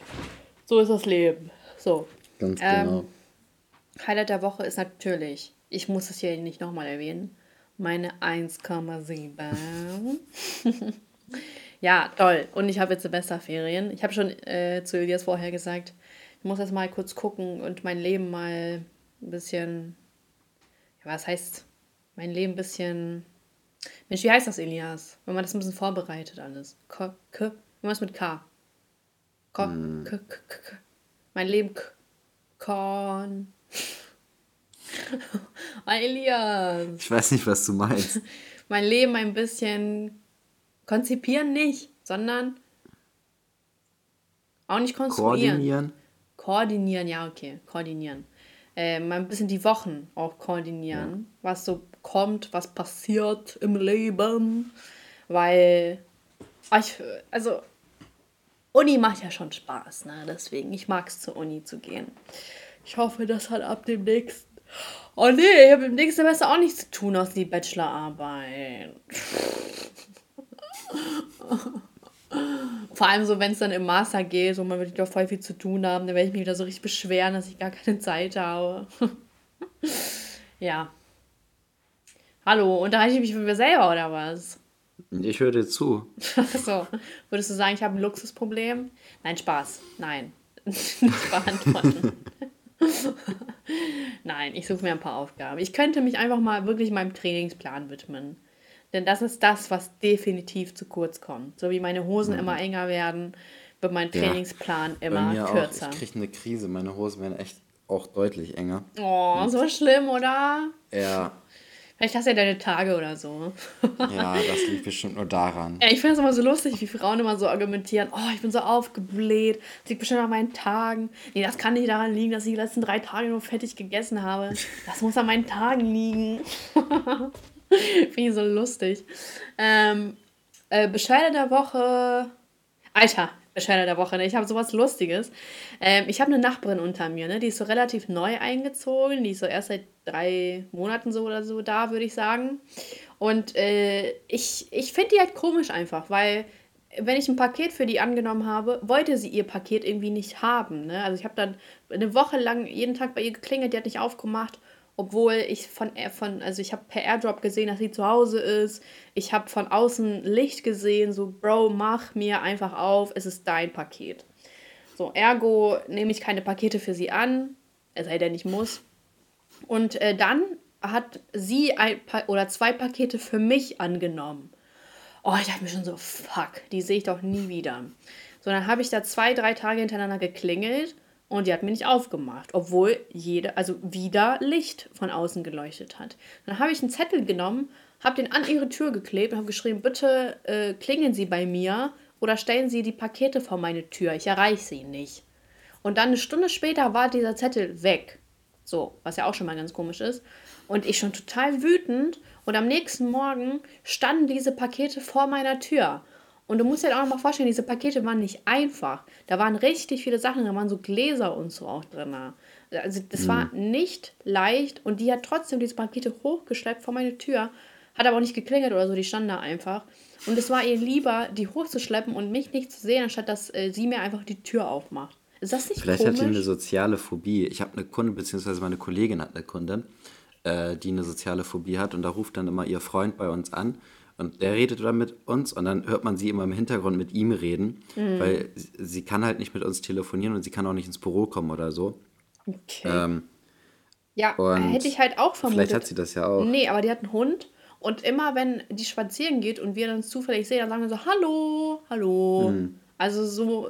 Speaker 1: so ist das Leben. So. Ganz ähm, genau. Highlight der Woche ist natürlich, ich muss es hier nicht nochmal erwähnen, meine 1,7. ja, toll. Und ich habe jetzt Semesterferien. Ich habe schon äh, zu Elias vorher gesagt, ich muss jetzt mal kurz gucken und mein Leben mal ein bisschen, ja, was heißt, mein Leben ein bisschen, Mensch, wie heißt das, Elias? Wenn man das ein bisschen vorbereitet alles. K, K, irgendwas mit K. K, hm. K, K, K, Mein Leben, K, Korn. Elias.
Speaker 2: Ich weiß nicht, was du meinst.
Speaker 1: mein Leben ein bisschen konzipieren nicht, sondern auch nicht konstruieren. Koordinieren. Koordinieren, ja, okay, koordinieren. Äh, mal ein bisschen die Wochen auch koordinieren, ja. was so kommt, was passiert im Leben, weil ich, also Uni macht ja schon Spaß, ne? Deswegen, ich mag es zur Uni zu gehen. Ich hoffe, das hat ab dem nächsten. Oh nee, ich habe im nächsten Semester auch nichts zu tun, außer die Bachelorarbeit. Vor allem so, wenn es dann im Master geht, so man wird doch voll viel zu tun haben, dann werde ich mich wieder so richtig beschweren, dass ich gar keine Zeit habe. ja. Hallo, unterhalte ich mich mit mir selber oder was?
Speaker 2: Ich höre dir zu.
Speaker 1: so, würdest du sagen, ich habe ein Luxusproblem? Nein, Spaß. Nein. Nicht beantworten. Nein, ich suche mir ein paar Aufgaben. Ich könnte mich einfach mal wirklich meinem Trainingsplan widmen. Denn das ist das, was definitiv zu kurz kommt. So wie meine Hosen mhm. immer enger werden, wird mein Trainingsplan ja, immer
Speaker 2: kürzer. Auch. Ich kriege eine Krise. Meine Hosen werden echt auch deutlich enger.
Speaker 1: Oh, Und so schlimm, oder? Ja. Vielleicht hast du ja deine Tage oder so.
Speaker 2: ja, das liegt bestimmt nur daran.
Speaker 1: Ja, ich finde es immer so lustig, wie Frauen immer so argumentieren, oh, ich bin so aufgebläht, das liegt bestimmt an meinen Tagen. Nee, das kann nicht daran liegen, dass ich die letzten drei Tage nur fettig gegessen habe. Das muss an meinen Tagen liegen. finde ich so lustig. Ähm, äh, Bescheide der Woche. Alter, Bescheide der Woche. Ne? Ich habe sowas Lustiges. Ähm, ich habe eine Nachbarin unter mir, ne? die ist so relativ neu eingezogen. Die ist so erst seit drei Monaten so oder so da, würde ich sagen. Und äh, ich, ich finde die halt komisch einfach, weil wenn ich ein Paket für die angenommen habe, wollte sie ihr Paket irgendwie nicht haben. Ne? Also ich habe dann eine Woche lang jeden Tag bei ihr geklingelt, die hat nicht aufgemacht obwohl ich von, von also ich habe per Airdrop gesehen, dass sie zu Hause ist. Ich habe von außen Licht gesehen, so, Bro, mach mir einfach auf, es ist dein Paket. So, ergo nehme ich keine Pakete für sie an, es sei denn, ich muss. Und äh, dann hat sie ein pa oder zwei Pakete für mich angenommen. Oh, ich dachte mir schon so, fuck, die sehe ich doch nie wieder. So, dann habe ich da zwei, drei Tage hintereinander geklingelt und die hat mir nicht aufgemacht, obwohl jede, also wieder Licht von außen geleuchtet hat. Dann habe ich einen Zettel genommen, habe den an ihre Tür geklebt und habe geschrieben, bitte äh, klingeln Sie bei mir oder stellen Sie die Pakete vor meine Tür, ich erreiche sie nicht. Und dann eine Stunde später war dieser Zettel weg. So, was ja auch schon mal ganz komisch ist. Und ich schon total wütend. Und am nächsten Morgen standen diese Pakete vor meiner Tür. Und du musst dir auch noch mal vorstellen, diese Pakete waren nicht einfach. Da waren richtig viele Sachen, da waren so Gläser und so auch drin. Also das mhm. war nicht leicht und die hat trotzdem diese Pakete hochgeschleppt vor meine Tür, hat aber auch nicht geklingelt oder so, die standen da einfach. Und es war ihr lieber, die hochzuschleppen und mich nicht zu sehen, anstatt dass äh, sie mir einfach die Tür aufmacht. Ist das
Speaker 2: nicht Vielleicht komisch? hat sie eine soziale Phobie. Ich habe eine Kunde, beziehungsweise meine Kollegin hat eine Kundin, äh, die eine soziale Phobie hat und da ruft dann immer ihr Freund bei uns an und der redet dann mit uns und dann hört man sie immer im Hintergrund mit ihm reden, mhm. weil sie kann halt nicht mit uns telefonieren und sie kann auch nicht ins Büro kommen oder so. Okay. Ähm,
Speaker 1: ja, hätte ich halt auch
Speaker 2: vermutet. Vielleicht hat sie das ja auch.
Speaker 1: Nee, aber die hat einen Hund und immer wenn die spazieren geht und wir dann zufällig sehen, dann sagen wir so, hallo, hallo. Mhm. Also so,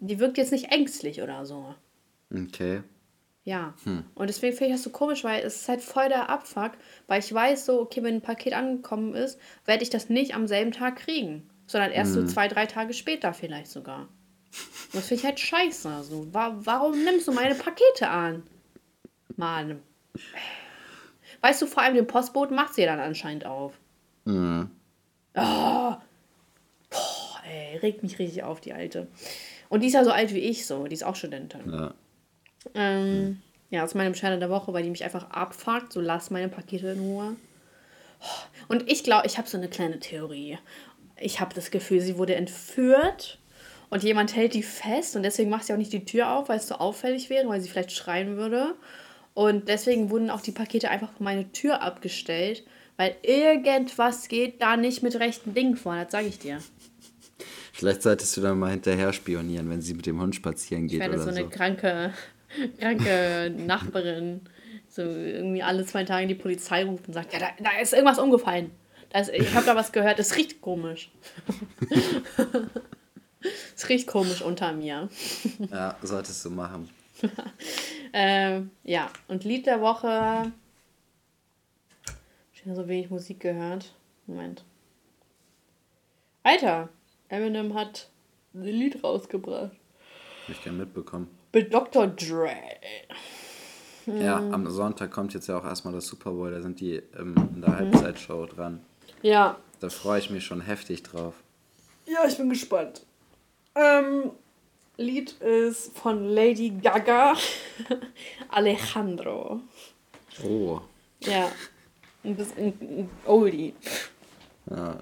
Speaker 1: die wirkt jetzt nicht ängstlich oder so.
Speaker 2: Okay.
Speaker 1: Ja. Hm. Und deswegen finde ich das so komisch, weil es ist halt voll der Abfuck, weil ich weiß so, okay, wenn ein Paket angekommen ist, werde ich das nicht am selben Tag kriegen, sondern erst hm. so zwei, drei Tage später vielleicht sogar. Das finde ich halt scheiße. Also, warum nimmst du meine Pakete an? Mann. Weißt du, vor allem den Postboten macht sie dann anscheinend auf. Mhm. Oh. Boah, ey, regt mich richtig auf, die Alte. Und die ist ja so alt wie ich, so. Die ist auch Studentin. Ja. Ähm, ja, das ist meine Bescheide der Woche, weil die mich einfach abfuckt. So, lass meine Pakete in Ruhe. Und ich glaube, ich habe so eine kleine Theorie. Ich habe das Gefühl, sie wurde entführt und jemand hält die fest und deswegen macht sie auch nicht die Tür auf, weil es so auffällig wäre, weil sie vielleicht schreien würde. Und deswegen wurden auch die Pakete einfach vor meine Tür abgestellt, weil irgendwas geht da nicht mit rechten Dingen vor, das sage ich dir.
Speaker 2: Vielleicht solltest du dann mal hinterher spionieren, wenn sie mit dem Hund spazieren geht. Ich werde
Speaker 1: so eine kranke, kranke Nachbarin, so irgendwie alle zwei Tage die Polizei ruft und sagt, ja, da, da ist irgendwas umgefallen. Da ist, ich habe da was gehört, es riecht komisch. Es riecht komisch unter mir.
Speaker 2: Ja, solltest du machen.
Speaker 1: ähm, ja, und Lied der Woche. Ich habe so wenig Musik gehört. Moment. Alter, Eminem hat ein Lied rausgebracht.
Speaker 2: Hab ich gerne mitbekommen.
Speaker 1: Mit Dr. Dre.
Speaker 2: Ja, hm. am Sonntag kommt jetzt ja auch erstmal das Super Bowl. Da sind die ähm, in der mhm. Halbzeitshow dran. Ja. Da freue ich mich schon heftig drauf.
Speaker 1: Ja, ich bin gespannt. Ähm, Lied ist von Lady Gaga. Alejandro. Oh. Ja. Ein bisschen ein Oldie. Ja.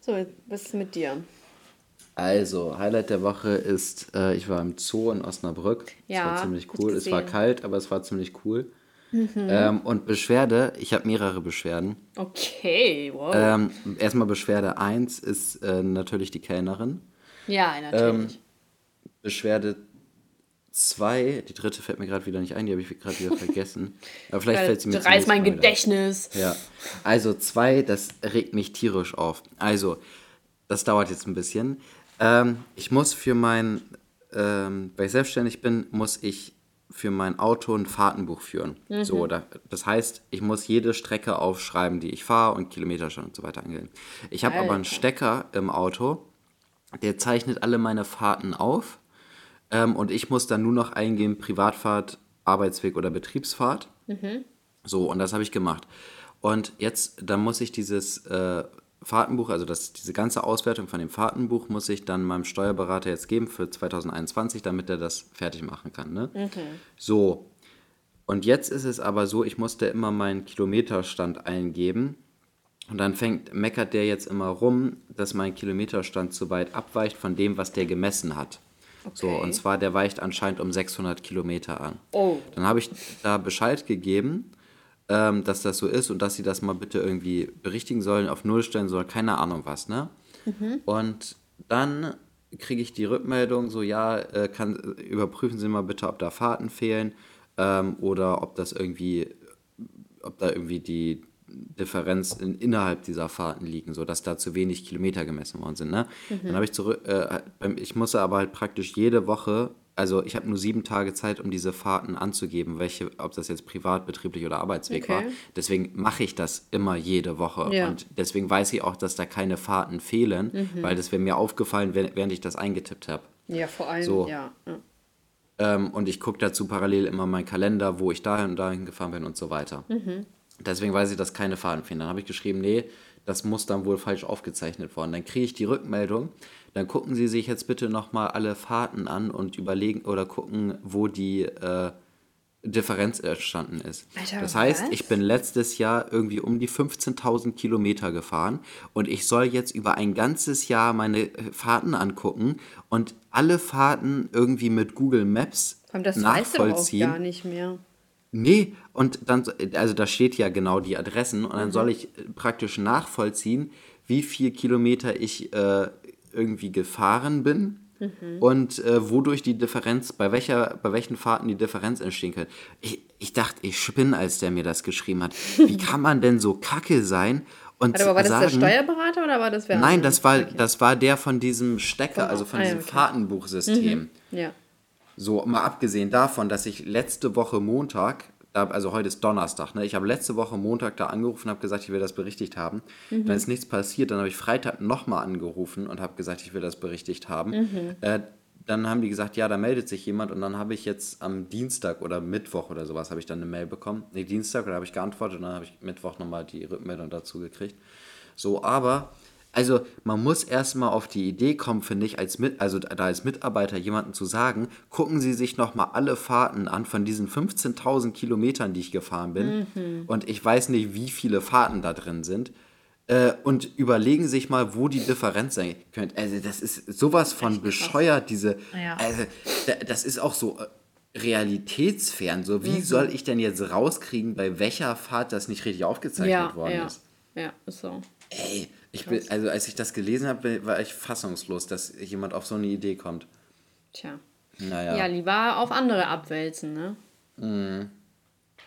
Speaker 1: So, was ist mit dir?
Speaker 2: Also, Highlight der Woche ist, äh, ich war im Zoo in Osnabrück. Ja, das war ziemlich cool. Es war kalt, aber es war ziemlich cool. Mhm. Ähm, und Beschwerde, ich habe mehrere Beschwerden. Okay, wow. Ähm, erstmal Beschwerde 1 ist äh, natürlich die Kellnerin. Ja, natürlich. Ähm, Beschwerde 2, die dritte fällt mir gerade wieder nicht ein, die habe ich gerade wieder vergessen. Aber vielleicht fällt sie mir Du reißt mein Gedächtnis. Ja. Also 2, das regt mich tierisch auf. Also, das dauert jetzt ein bisschen. Ähm, ich muss für mein, ähm, weil ich selbstständig bin, muss ich für mein Auto ein Fahrtenbuch führen. Mhm. So, da, das heißt, ich muss jede Strecke aufschreiben, die ich fahre und Kilometerstand und so weiter angehen. Ich habe aber einen Stecker im Auto, der zeichnet alle meine Fahrten auf ähm, und ich muss dann nur noch eingeben, Privatfahrt, Arbeitsweg oder Betriebsfahrt. Mhm. So, und das habe ich gemacht. Und jetzt, dann muss ich dieses äh, Fahrtenbuch, also das, diese ganze Auswertung von dem Fahrtenbuch, muss ich dann meinem Steuerberater jetzt geben für 2021, damit er das fertig machen kann. Ne? Mhm. So, und jetzt ist es aber so, ich musste immer meinen Kilometerstand eingeben und dann fängt, meckert der jetzt immer rum, dass mein Kilometerstand zu weit abweicht von dem, was der gemessen hat. Okay. So, und zwar, der weicht anscheinend um 600 Kilometer an. Oh. Dann habe ich da Bescheid gegeben, ähm, dass das so ist und dass sie das mal bitte irgendwie berichtigen sollen, auf Null stellen sollen, keine Ahnung was, ne? Mhm. Und dann kriege ich die Rückmeldung, so, ja, äh, kann, überprüfen Sie mal bitte, ob da Fahrten fehlen ähm, oder ob das irgendwie, ob da irgendwie die, Differenz in, innerhalb dieser Fahrten liegen, sodass da zu wenig Kilometer gemessen worden sind. Ne? Mhm. Dann habe ich zurück, äh, ich musste aber halt praktisch jede Woche, also ich habe nur sieben Tage Zeit, um diese Fahrten anzugeben, welche, ob das jetzt privat, betrieblich oder Arbeitsweg okay. war. Deswegen mache ich das immer jede Woche. Ja. Und deswegen weiß ich auch, dass da keine Fahrten fehlen, mhm. weil das wäre mir aufgefallen, während ich das eingetippt habe. Ja, vor allem, so. ja. Ähm, und ich gucke dazu parallel immer meinen Kalender, wo ich dahin und dahin gefahren bin und so weiter. Mhm. Deswegen weiß ich, dass keine Faden fehlen. Dann habe ich geschrieben, nee, das muss dann wohl falsch aufgezeichnet worden. Dann kriege ich die Rückmeldung. Dann gucken Sie sich jetzt bitte nochmal alle Fahrten an und überlegen oder gucken, wo die äh, Differenz entstanden ist. Alter, das heißt, was? ich bin letztes Jahr irgendwie um die 15.000 Kilometer gefahren und ich soll jetzt über ein ganzes Jahr meine äh, Fahrten angucken und alle Fahrten irgendwie mit Google Maps das nachvollziehen. Weißt du auch gar nicht mehr. Nee, und dann, also da steht ja genau die Adressen und dann mhm. soll ich äh, praktisch nachvollziehen, wie viel Kilometer ich äh, irgendwie gefahren bin mhm. und äh, wodurch die Differenz, bei welcher, bei welchen Fahrten die Differenz entstehen kann. Ich, ich dachte, ich spinne, als der mir das geschrieben hat. Wie kann man denn so kacke sein und Warte, aber war das sagen, der Steuerberater oder war das wer? Nein, das war, okay. das war der von diesem Stecker, also von ah, diesem okay. Fahrtenbuchsystem. Mhm. Ja. So, mal abgesehen davon, dass ich letzte Woche Montag, also heute ist Donnerstag, ne? Ich habe letzte Woche Montag da angerufen und habe gesagt, ich will das berichtigt haben. Mhm. Dann ist nichts passiert. Dann habe ich Freitag nochmal angerufen und habe gesagt, ich will das berichtigt haben. Mhm. Äh, dann haben die gesagt, ja, da meldet sich jemand und dann habe ich jetzt am Dienstag oder Mittwoch oder sowas habe ich dann eine Mail bekommen. Nee, Dienstag, oder habe ich geantwortet und dann habe ich Mittwoch nochmal die Rückmeldung dazu gekriegt. So, aber also man muss erstmal auf die Idee kommen, finde ich, als mit, also da als Mitarbeiter jemanden zu sagen, gucken Sie sich nochmal alle Fahrten an von diesen 15.000 Kilometern, die ich gefahren bin. Mhm. Und ich weiß nicht, wie viele Fahrten da drin sind. Äh, und überlegen sich mal, wo die Differenz sein könnte. Also das ist sowas von Echt bescheuert, krass. diese. Ja. Also, das ist auch so äh, realitätsfern. So, wie mhm. soll ich denn jetzt rauskriegen, bei welcher Fahrt das nicht richtig aufgezeichnet ja, worden
Speaker 1: ja.
Speaker 2: ist?
Speaker 1: Ja, ist so.
Speaker 2: Ey, ich bin, also als ich das gelesen habe, war ich fassungslos, dass jemand auf so eine Idee kommt.
Speaker 1: Tja. Naja. Ja, lieber auf andere abwälzen, ne? Mhm.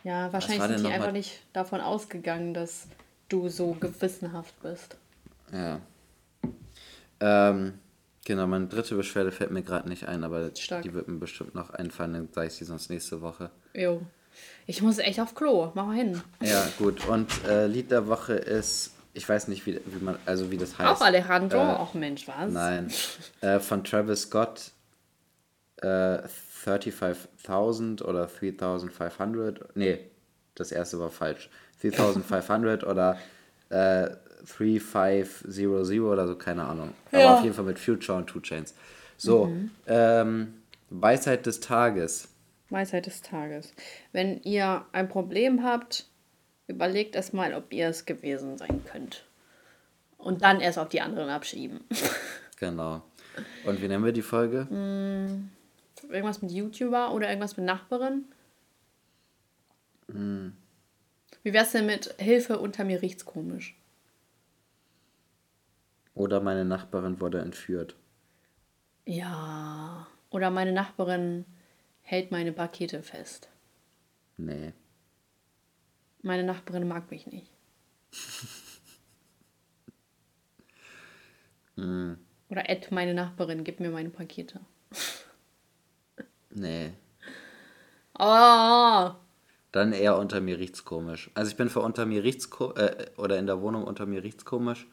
Speaker 1: Ja, wahrscheinlich sind die einfach nicht davon ausgegangen, dass du so gewissenhaft bist.
Speaker 2: Ja. Ähm, genau, meine dritte Beschwerde fällt mir gerade nicht ein, aber Stark. die wird mir bestimmt noch einfallen, dann sage ich sie sonst nächste Woche.
Speaker 1: Jo. Ich muss echt auf Klo, mach mal hin.
Speaker 2: Ja, gut. Und äh, Lied der Woche ist ich weiß nicht, wie, wie man, also wie das heißt.
Speaker 1: Auch Alejandro? Äh, Auch Mensch, was?
Speaker 2: Nein. äh, von Travis Scott äh, 35.000 oder 3.500. Nee, das erste war falsch. 3.500 oder äh, 3500 oder so, keine Ahnung. Aber ja. auf jeden Fall mit Future und Two Chains. So, mhm. ähm, Weisheit des Tages.
Speaker 1: Weisheit des Tages. Wenn ihr ein Problem habt, Überlegt erst mal, ob ihr es gewesen sein könnt. Und dann erst auf die anderen abschieben.
Speaker 2: Genau. Und wie nennen wir die Folge?
Speaker 1: Mm, irgendwas mit YouTuber oder irgendwas mit Nachbarin? Mm. Wie wär's denn mit Hilfe unter mir riecht's komisch?
Speaker 2: Oder meine Nachbarin wurde entführt.
Speaker 1: Ja. Oder meine Nachbarin hält meine Pakete fest.
Speaker 2: Nee.
Speaker 1: Meine Nachbarin mag mich nicht. hm. Oder Ed, meine Nachbarin, gib mir meine Pakete.
Speaker 2: nee. Oh. Dann eher unter mir riecht's komisch. Also ich bin für unter mir riecht's äh, oder in der Wohnung unter mir riecht's komisch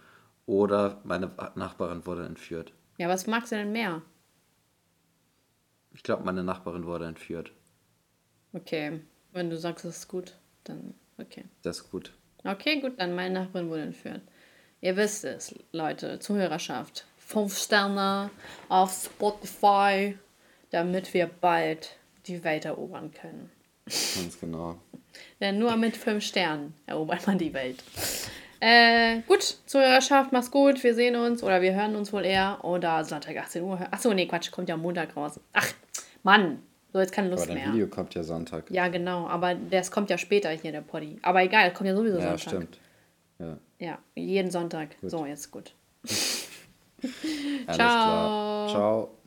Speaker 2: oder meine Nachbarin wurde entführt.
Speaker 1: Ja, was magst du denn mehr?
Speaker 2: Ich glaube, meine Nachbarin wurde entführt.
Speaker 1: Okay, wenn du sagst, es ist gut, dann Okay.
Speaker 2: Das ist gut.
Speaker 1: Okay, gut, dann meine Nachbarin wurde entführt. Ihr wisst es, Leute, Zuhörerschaft. Fünf Sterne auf Spotify, damit wir bald die Welt erobern können.
Speaker 2: Ganz genau.
Speaker 1: Denn nur mit fünf Sternen erobert man die Welt. Äh, gut, Zuhörerschaft, mach's gut. Wir sehen uns oder wir hören uns wohl eher. Oder Sonntag 18 Uhr. Achso, nee, Quatsch, kommt ja Montag raus. Ach, Mann, so, jetzt keine Lust
Speaker 2: aber dein mehr. Video kommt ja Sonntag.
Speaker 1: Ja, genau, aber das kommt ja später hier, der Poddy. Aber egal, kommt ja sowieso ja, Sonntag. Ja, stimmt. Ja. ja, jeden Sonntag. Gut. So, jetzt gut.
Speaker 2: Ciao. Ciao.